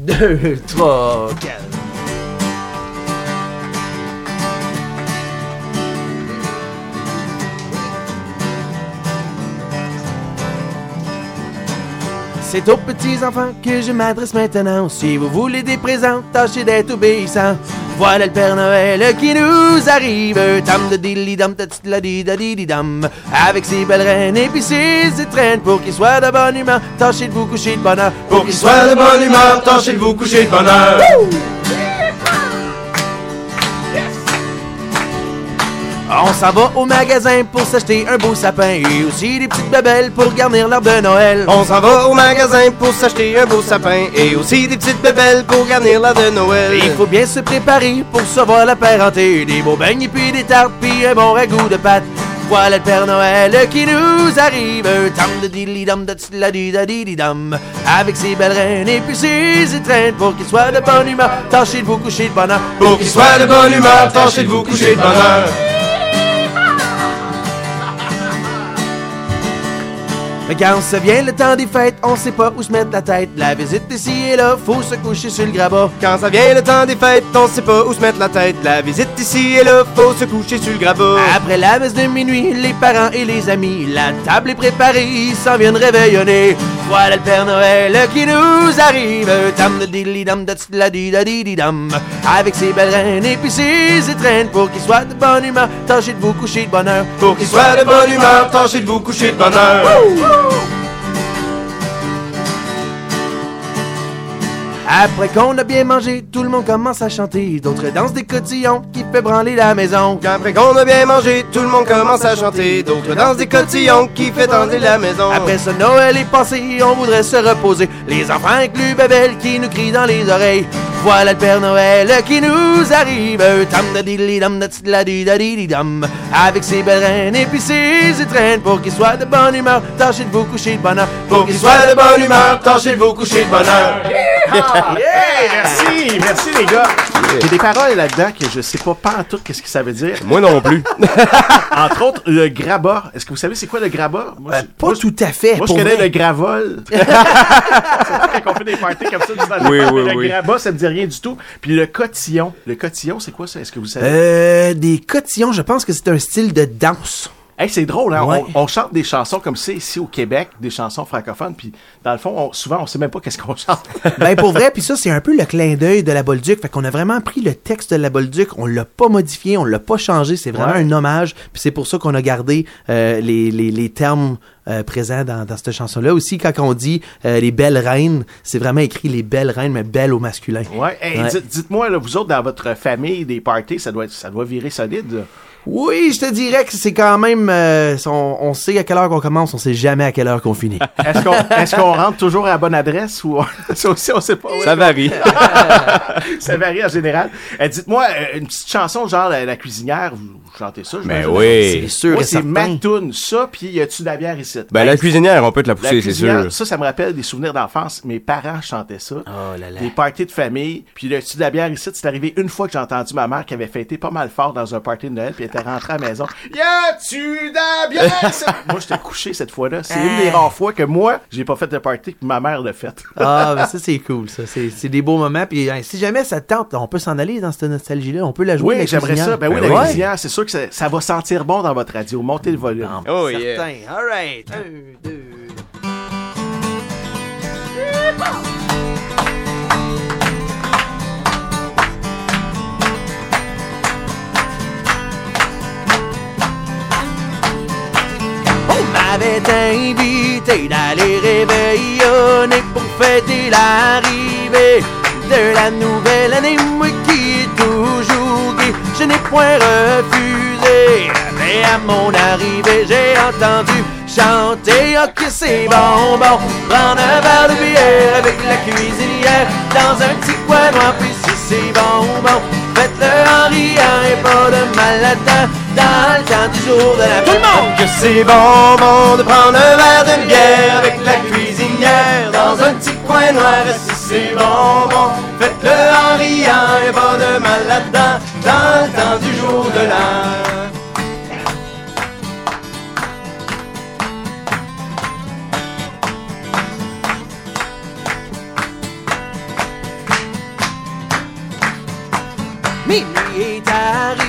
deux, trois, quatre. C'est aux petits enfants que je m'adresse maintenant. Si vous voulez des présents, tâchez d'être obéissants. Voilà le Père Noël qui nous arrive. Tam de dam la. Avec ses belles reines et puis ses étrennes pour qu'il soit de bonne humeur. Tâchez de vous coucher de bonheur. Pour qu'il soit de bonne humeur, tâchez de vous coucher de bonne On s'en va au magasin pour s'acheter un beau sapin et aussi des petites babelles pour garnir l'arbre de Noël. On s'en va au magasin pour s'acheter un beau sapin et aussi des petites bébelles pour garnir la de Noël. Il faut bien se préparer pour recevoir la parenté. Des beaux beignes et puis des tartes puis un bon ragoût de pâte. Voilà le Père Noël qui nous arrive. Tam de dilly dam da tst la di da di dam. Avec ses belles reines et puis ses étreintes pour qu'il soit de bonne humeur. Tâchez de vous coucher de bonheur. Pour qu'il soit de bonne humeur, tâchez de vous coucher de bonne Mais quand ça vient le temps des fêtes, on sait pas où se mettre la tête. La visite ici et là, faut se coucher sur le grabat. Quand ça vient le temps des fêtes, on sait pas où se mettre la tête. La visite ici et là, faut se coucher sur le grabat. Après la messe de minuit, les parents et les amis, la table est préparée, ils s'en viennent réveillonner. Voilà le Père Noël qui nous arrive. Tam de dilly dam da la di da di dam. Avec ses belles reines et puis ses étrennes pour qu'il soit de bonne humeur. Tâchez de vous coucher de bonne heure. Pour qu'il soit de bonne humeur, tâchez de vous coucher de bonne heure. Woo! Après qu'on a bien mangé, tout le monde commence à chanter. D'autres dansent des cotillons qui fait branler la maison. Après qu'on a bien mangé, tout le monde commence à chanter. D'autres dansent des cotillons qui fait danser la maison. Après ça, Noël est passé, on voudrait se reposer. Les enfants incluent Babel qui nous crient dans les oreilles. Voilà le Père Noël qui nous arrive. Avec ses belles reines et puis ses étrennes pour qu'il soit de bonne humeur. Tâchez de vous coucher de bonheur. Pour qu'il soit de bonne humeur, tâchez de vous coucher de bonne heure. Yeah, merci, merci les gars. Il y a des paroles là-dedans que je sais pas pas en tout qu'est-ce que ça veut dire. Moi non plus. *laughs* Entre autres, le grabat. Est-ce que vous savez c'est quoi le grabat? Moi, je- Pas moi, tout à fait. Moi, je connais vrai. le gravol. *laughs* Quand on fait des parties comme ça. du dans le Oui, oui, oui. Le grabat, ça me dit rien du tout. Puis le cotillon. Le cotillon, c'est quoi ça? Est-ce que vous savez? Euh, des cotillons, je pense que c'est un style de danse. Hey, c'est drôle, hein? Ouais. On, on chante des chansons comme ça ici au Québec, des chansons francophones, puis dans le fond, on- souvent, on sait même pas qu'est-ce qu'on chante. *laughs* Ben pour vrai, puis ça c'est un peu le clin d'œil de la Bolduc, fait qu'on a vraiment pris le texte de la Bolduc, on l'a pas modifié, on l'a pas changé, c'est vraiment Ouais. un hommage, puis c'est pour ça qu'on a gardé euh, les, les, les termes euh, présents dans, dans cette chanson-là. Aussi, quand on dit euh, les belles reines, c'est vraiment écrit les belles reines, mais belles au masculin. Ouais. Hey, Ouais. Dites-moi, là, vous autres, dans votre famille, des parties, ça doit, être- ça doit virer solide. Oui, je te dirais que c'est quand même, euh, on, on sait à quelle heure qu'on commence, on sait jamais à quelle heure qu'on finit. *laughs* Est-ce qu'on rentre toujours à la bonne adresse ou *laughs* ça aussi on sait pas. Ça varie. *laughs* ça varie en général. Euh, Dites-moi euh, une petite chanson genre la, la cuisinière, vous, chantez ça je Ben oui. C'est sûr et c'est certain. ma toune, ça puis y a-tu de la bière ici? Ben, la cuisinière, on peut te la pousser, c'est sûr. Ça, ça me rappelle des souvenirs d'enfance. Mes parents chantaient ça. Oh là là. Des parties de famille. Puis le tu de la bière ici, c'est arrivé une fois que j'ai entendu ma mère qui avait fêté pas mal fort dans un party de Noël, puis était rentrée à la maison. *laughs* Y a-tu de la bière ici? moi, j'étais couché cette fois-là. C'est une des rares fois que moi, j'ai pas fait de party, que ma mère l'a fait. Ah, ben ça c'est cool, ça. C'est c'est des beaux moments. Puis hein, si jamais ça te tente, on peut s'en aller dans cette nostalgie-là. On peut la jouer. Oui, j'aimerais cuisinière. ça. Ben oui, Ben la ouais. cuisinière, c'est sûr que ça, ça va sentir bon dans votre radio. Montez le volume. Oh yeah. All right. Un, deux. M'avait invité d'aller réveillonner pour fêter l'arrivée de la nouvelle année, moi qui est toujours gay. Je n'ai point refusé, mais à mon arrivée, j'ai entendu chanter, ok c'est bon, bon, prendre un verre de bière avec la cuisinière dans un petit coin noir, puis si c'est bon, bon, faites-le en riant et pas de mal là-dedans, dans le temps du jour de la Tout le monde! Que c'est bon, bon de prendre un verre de bière avec la cuisinière dans un petit coin noir. Et si c'est bon, bon. Faites-le en riant et pas de mal là-dedans, dans le temps du jour de l'an. Minuit est arrivé,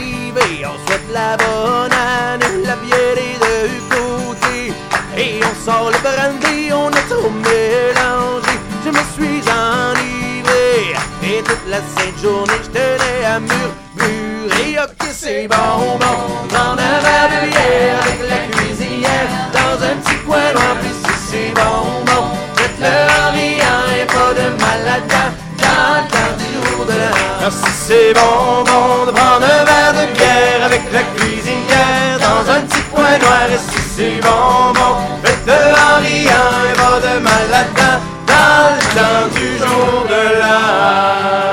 on souhaite la bonne année, la bière est de côté. Et on sort le brandy, on est trop mélangé. Je me suis enivré, et toute la sainte journée, je tenais à murmurer. Ok, c'est bon, bon, un verre de bière avec la cuisinière dans un petit coin noir. Puis si c'est bon, bon, faites-le en riant et pas de mal là-dedans, dans le temps du jour si c'est bon, bon de prendre et si c'est bon, bon, faites-le en riant et pas de mal là-dedans, dans le temps du jour de l'an.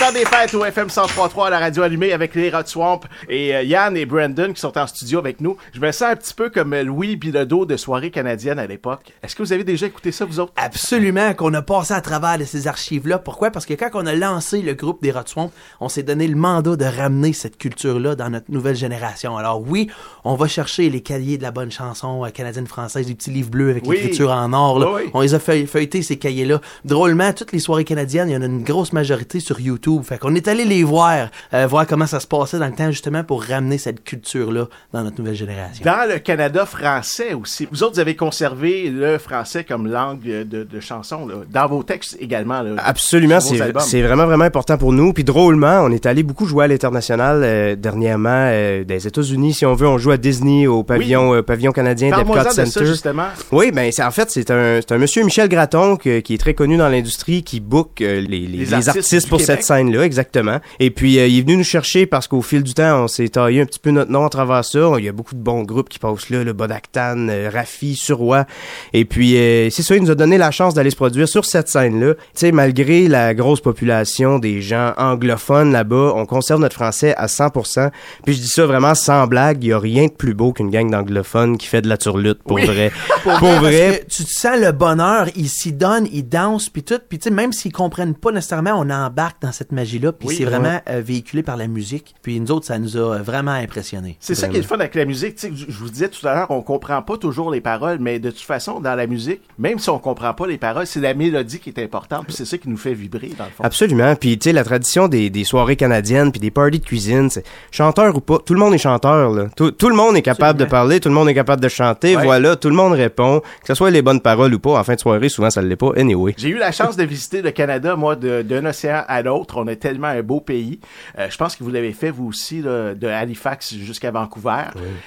Temps des fêtes au FM 103.3 à la radio allumée avec les Rod Swamp et euh, Yann et Brandon qui sont en studio avec nous. Je me sens un petit peu comme euh, Louis Bilodeau de Soirée canadienne à l'époque. Est-ce que vous avez déjà écouté ça, vous autres? Absolument, qu'on a passé à travers de ces archives-là. Pourquoi? Parce que quand on a lancé le groupe des Rod Swamp, on s'est donné le mandat de ramener cette culture-là dans notre nouvelle génération. Alors oui, on va chercher les cahiers de la bonne chanson euh, canadienne-française, les petits livres bleus avec Oui. l'écriture en or. là. Oui, oui. On les a feuille- feuilletés, ces cahiers-là. Drôlement, toutes les soirées canadiennes, il y en a une grosse majorité sur YouTube. Fait qu'on est allé les voir, euh, voir comment ça se passait dans le temps, justement, pour ramener cette culture-là dans notre nouvelle génération. Dans le Canada français aussi. Vous autres, vous avez conservé le français comme langue de, de chanson, là. dans vos textes également. là, Absolument, c'est vraiment, vraiment important pour nous. Puis drôlement, on est allé beaucoup jouer à l'international euh, dernièrement, euh, des États-Unis, si on veut. On joue à Disney, au pavillon, euh, pavillon canadien d'Epcot de ça, Center. justement. Oui, ben c'est en fait c'est un c'est un monsieur Michel Graton que- qui est très connu dans l'industrie qui book euh, les, les, les artistes pour Québec. cette scène là exactement. Et puis euh, il est venu nous chercher parce qu'au fil du temps on s'est taillé un petit peu notre nom à travers ça. Il y a beaucoup de bons groupes qui passent là, le Bodactan, euh, Rafi, Surroi. Et puis euh, c'est ça, il nous a donné la chance d'aller se produire sur cette scène là. Tu sais malgré la grosse population des gens anglophones là-bas, on conserve notre français à 100%. Puis je dis ça vraiment sans blague, il y a rien de plus beau qu'une gang d'anglophones qui fait de la turlute pour Oui. vrai. Pour, *laughs* Pour vrai, tu te sens le bonheur, ils s'y donnent, ils dansent, puis tout. Puis tu sais, même s'ils comprennent pas nécessairement, on embarque dans cette magie-là, puis Oui, c'est vraiment euh, véhiculé par la musique. Puis nous autres, ça nous a euh, vraiment impressionnés. C'est ça qui est le fun avec la musique. Tu sais, je vous disais tout à l'heure, on comprend pas toujours les paroles, mais de toute façon, dans la musique, même si on comprend pas les paroles, c'est la mélodie qui est importante, puis c'est ça qui nous fait vibrer, dans le fond. Absolument. Puis, tu sais, la tradition des, des soirées canadiennes, puis des parties de cuisine, c'est chanteur ou pas, tout le monde est chanteur, là. Tout, tout le monde est capable de parler, tout le monde est capable de chanter, Ouais. voilà, tout le monde répond. Que ce soit les bonnes paroles ou pas, en fin de soirée, souvent, ça ne l'est pas, anyway. J'ai eu la chance de visiter le Canada, moi, de- d'un océan à l'autre. On a tellement un beau pays. Euh, je pense que vous l'avez fait, vous aussi, là, de Halifax jusqu'à Vancouver.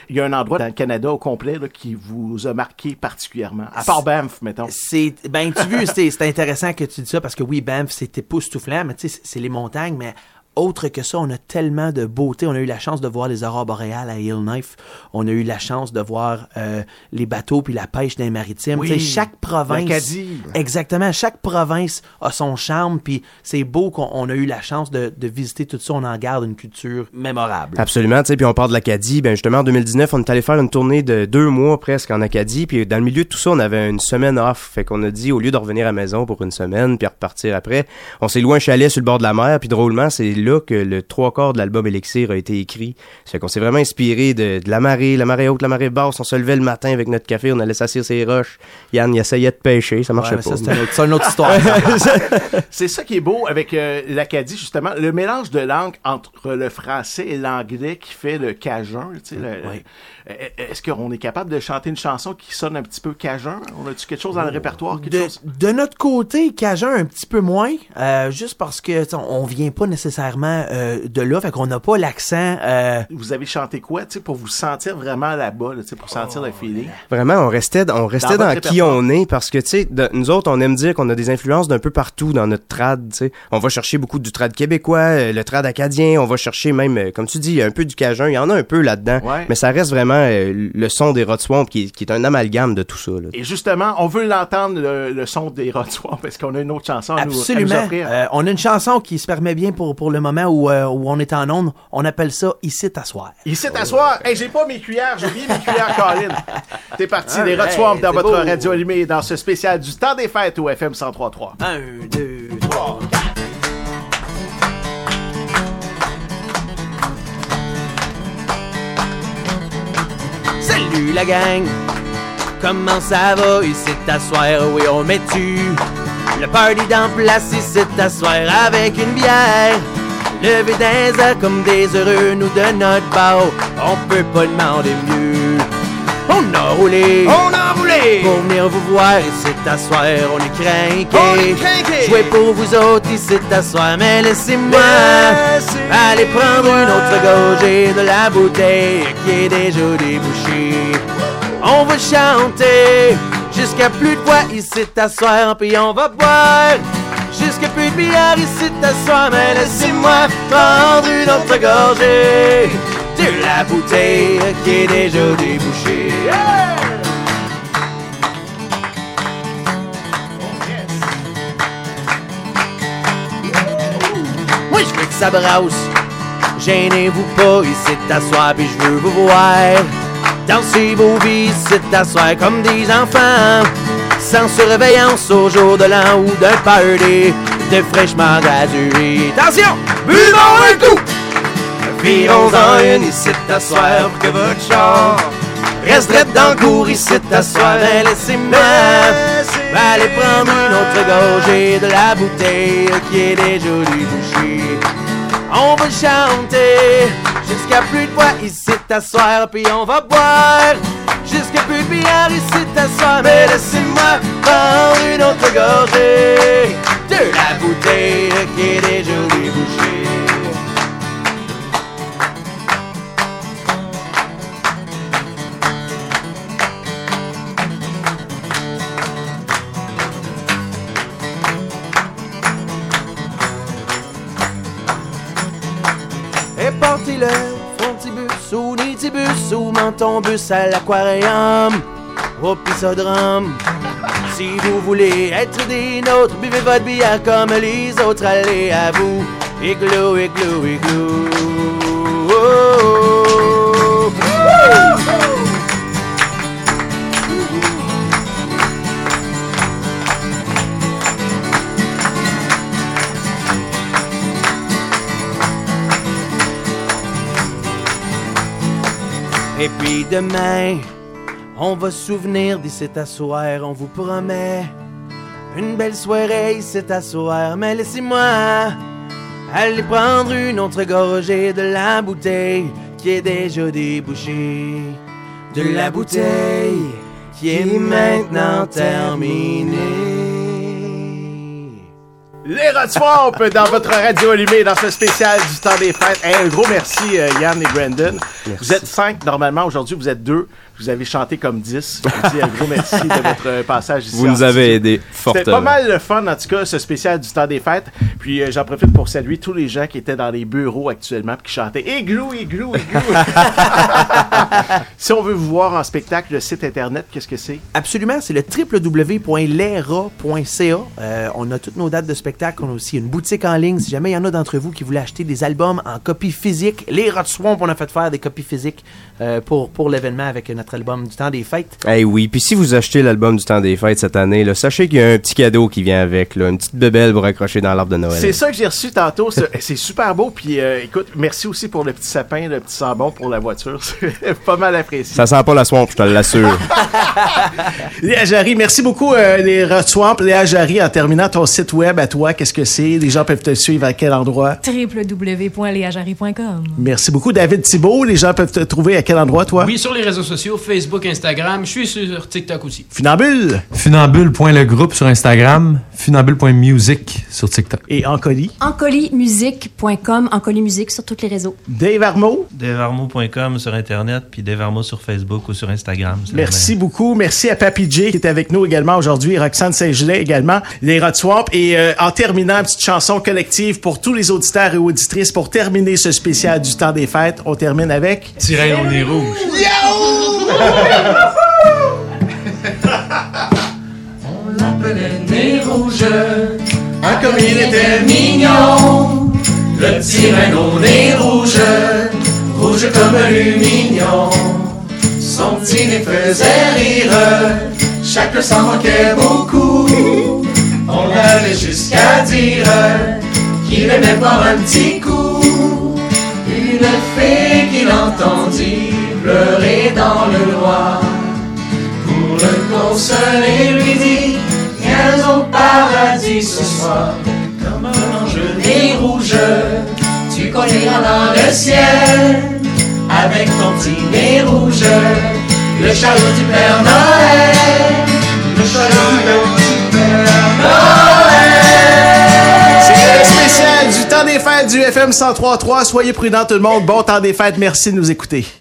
Il y a un endroit dans le Canada au complet là, qui vous a marqué particulièrement. À part Banff, mettons. C'est ben tu vois, c'est intéressant que tu dis ça parce que oui, Banff, c'est époustouflant, mais tu sais, c'est les montagnes, mais autre que ça, on a tellement de beauté. On a eu la chance de voir les aurores boréales à Yellowknife. On a eu la chance de voir euh, les bateaux puis la pêche dans les maritimes. Oui, chaque province, exactement, chaque province a son charme. Puis c'est beau qu'on on a eu la chance de, de visiter tout ça. On en garde une culture mémorable. Absolument, puis on part de l'Acadie. Ben justement, en 2019, on est allé faire une tournée de deux mois presque en Acadie. Puis dans le milieu de tout ça, on avait une semaine off. Fait qu'on a dit, au lieu de revenir à la maison pour une semaine, puis repartir après, on s'est loué un chalet sur le bord de la mer. Puis drôlement, c'est là que le trois quarts de l'album Elixir a été écrit. Fait qu'on s'est vraiment inspiré de, de la marée, la marée haute, la marée basse. On se levait le matin avec notre café, on allait s'asseoir sur les roches. Yann, il essayait de pêcher, ça marchait Ouais, pas. ça, c'est une autre- c'est une autre histoire. *laughs* c'est ça qui est beau avec euh, l'Acadie, justement. Le mélange de langue entre le français et l'anglais qui fait le cajun. tu sais, euh, Est-ce qu'on est capable de chanter une chanson qui sonne un petit peu cajun? On a-tu quelque chose dans le répertoire? Quelque De, chose? de notre côté, Cajun un petit peu moins, euh, juste parce que on vient pas nécessairement euh, de là, fait qu'on n'a pas l'accent. euh, Vous avez chanté quoi, tu sais, pour vous sentir vraiment là-bas, là, tu sais, pour sentir le feeling? Vraiment, on restait, on restait Dans qui on est parce que, tu sais, nous autres, on aime dire qu'on a des influences d'un peu partout dans notre trad, tu sais. On va chercher beaucoup du trad québécois, euh, le trad acadien, on va chercher même, comme tu dis, un peu du cajun, il y en a un peu là-dedans. Ouais. Mais ça reste vraiment euh, le son des Rod Swamp qui, est- qui est un amalgame de tout ça, là. Et justement, on veut l'entendre, le, le son des Rod Swamp, parce qu'on a une autre chanson à nous, à nous Absolument. offrir. Euh, on a une chanson qui se permet bien pour, pour le moment où, euh, où on est en onde, on appelle ça ici t'asseoir. Ici t'asseoir? Hey, j'ai pas mes cuillères, j'ai oublié mes cuillères, *laughs* Colin. T'es parti, hey, Swamp dans votre beau. radio allumée dans ce spécial du temps des fêtes au FM 103.3. Un, deux, trois, Salut la gang! Comment ça va? Ici t'asseoir? Oui, on met tu le party d'en place? Ici t'asseoir avec une bière. Lever des airs comme des heureux, nous de notre bar, on peut pas demander mieux. On a roulé, On a roulé. pour venir vous voir ici t'asseoir, on est craqué. On est craqué. Pour vous autres ici t'asseoir, mais laissez-moi aller prendre une autre gorgée de la bouteille qui est déjà débouchée. On va chanter jusqu'à plus de voix ici t'asseoir, puis on va boire jusqu'à plus de bière ici t'asseoir, mais laissez-moi prendre une autre gorgée de la bouteille qui est déjà débouchée. Moi je veux que ça brasse. Gênez-vous pas ici t'asseoir puis je veux vous voir. Dansez vos vies ici t'asseoir comme des enfants. Sans surveillance au jour de l'an ou d'un party de fraîchement gradué. Attention! Buvons un coup! Virons-en une ici t'asseoir pour que votre char reste drette dans le cours ici t'asseoir. Mais laissez-moi aller prendre une autre gorgée de la bouteille qui est déjà débouchée. On va chanter jusqu'à plus de voix ici t'asseoir, puis on va boire jusqu'à plus de bière ici t'asseoir. Mais laissez-moi prendre une autre gorgée de la bouteille qui est déjà débouchée. Portez-le, frontibus ou nitibus ou mentons-bus à l'aquarium, au. Si vous voulez être des nôtres, buvez votre bière comme les autres, allez à vous. Igloo, igloo, igloo. Oh, oh, oh. Et puis demain, on va se souvenir d'ici t'asseoir, on vous promet. Une belle soirée ici t'asseoir, mais laissez-moi aller prendre une autre gorgée de la bouteille qui est déjà débouchée. De la bouteille qui est maintenant terminée. Les Rod Swamp dans votre radio allumée dans ce spécial du temps des fêtes. Hey, un gros merci euh, Yann et Brandon. Vous êtes cinq normalement, aujourd'hui vous êtes deux. Vous avez chanté comme dix. Je vous dis un gros merci de votre passage ici. Vous nous avez studio. aidés C'était fortement. pas mal le fun en tout cas ce spécial du temps des fêtes. Puis euh, j'en profite pour saluer tous les gens qui étaient dans les bureaux actuellement puis qui chantaient Igloo, Igloo, Igloo. si on veut vous voir en spectacle, le site internet, qu'est-ce que c'est? Absolument, c'est le www.lera.ca. Euh, on a toutes nos dates de spectacle. On a aussi une boutique en ligne. Si jamais il y en a d'entre vous qui voulaient acheter des albums en copie physique, les Rod Swamp, on a fait faire des copies physiques euh, pour, pour l'événement avec notre album du temps des fêtes. Eh oui, puis si vous achetez l'album du temps des fêtes cette année, là, sachez qu'il y a un petit cadeau qui vient avec, là, une petite bébelle pour accrocher dans l'arbre de Noël. C'est ça que j'ai reçu tantôt. *laughs* C'est super beau. Puis euh, écoute, merci aussi pour le petit sapin, le petit sambon pour la voiture. *laughs* C'est pas mal apprécié. Ça sent pas la swamp, je te l'assure. *laughs* Léa Jarry, merci beaucoup, euh, les Swamp. Léa Jarry, en terminant ton site web à toi, qu'est-ce que c'est? Les gens peuvent te suivre à quel endroit? www.léajari.com. Merci beaucoup. David Thibault, les gens peuvent te trouver à quel endroit, toi? Oui, sur les réseaux sociaux, Facebook, Instagram. Je suis sur TikTok aussi. Funambule. Funambule.legroupe sur Instagram, funambule.music sur TikTok. Et Encoli Musique sur tous les réseaux. Dave Armo? Devarmo.com sur Internet, puis Devarmo sur Facebook ou sur Instagram. Merci beaucoup. Merci à Papy J qui est avec nous également aujourd'hui, Roxane Saint-Gelais également, les Rod Swamp. Et euh, en terminant, une petite chanson collective pour tous les auditeurs et auditrices pour terminer ce spécial du temps des fêtes. On termine avec... Tirer au nez rouge. *laughs* l'appelait Nez Rouge, ah comme il était mignon. Le petit reine nez rouge, rouge comme lumignon. Son petit nez faisait rire, chaque s'en moquait beaucoup. On allait jusqu'à dire qu'il aimait pas un petit coup. Une fée qui l'entendit pleurer dans le noir. Pour le consoler, lui dit Viens au paradis ce soir. Comme un ange nez rouge, tu colliras dans le ciel. Avec ton petit nez rouge, le chariot du Père Noël. Le chariot du Père Noël. C'est spécial du temps des fêtes du FM 103.3. Soyez prudents tout le monde. Bon temps des fêtes. Merci de nous écouter.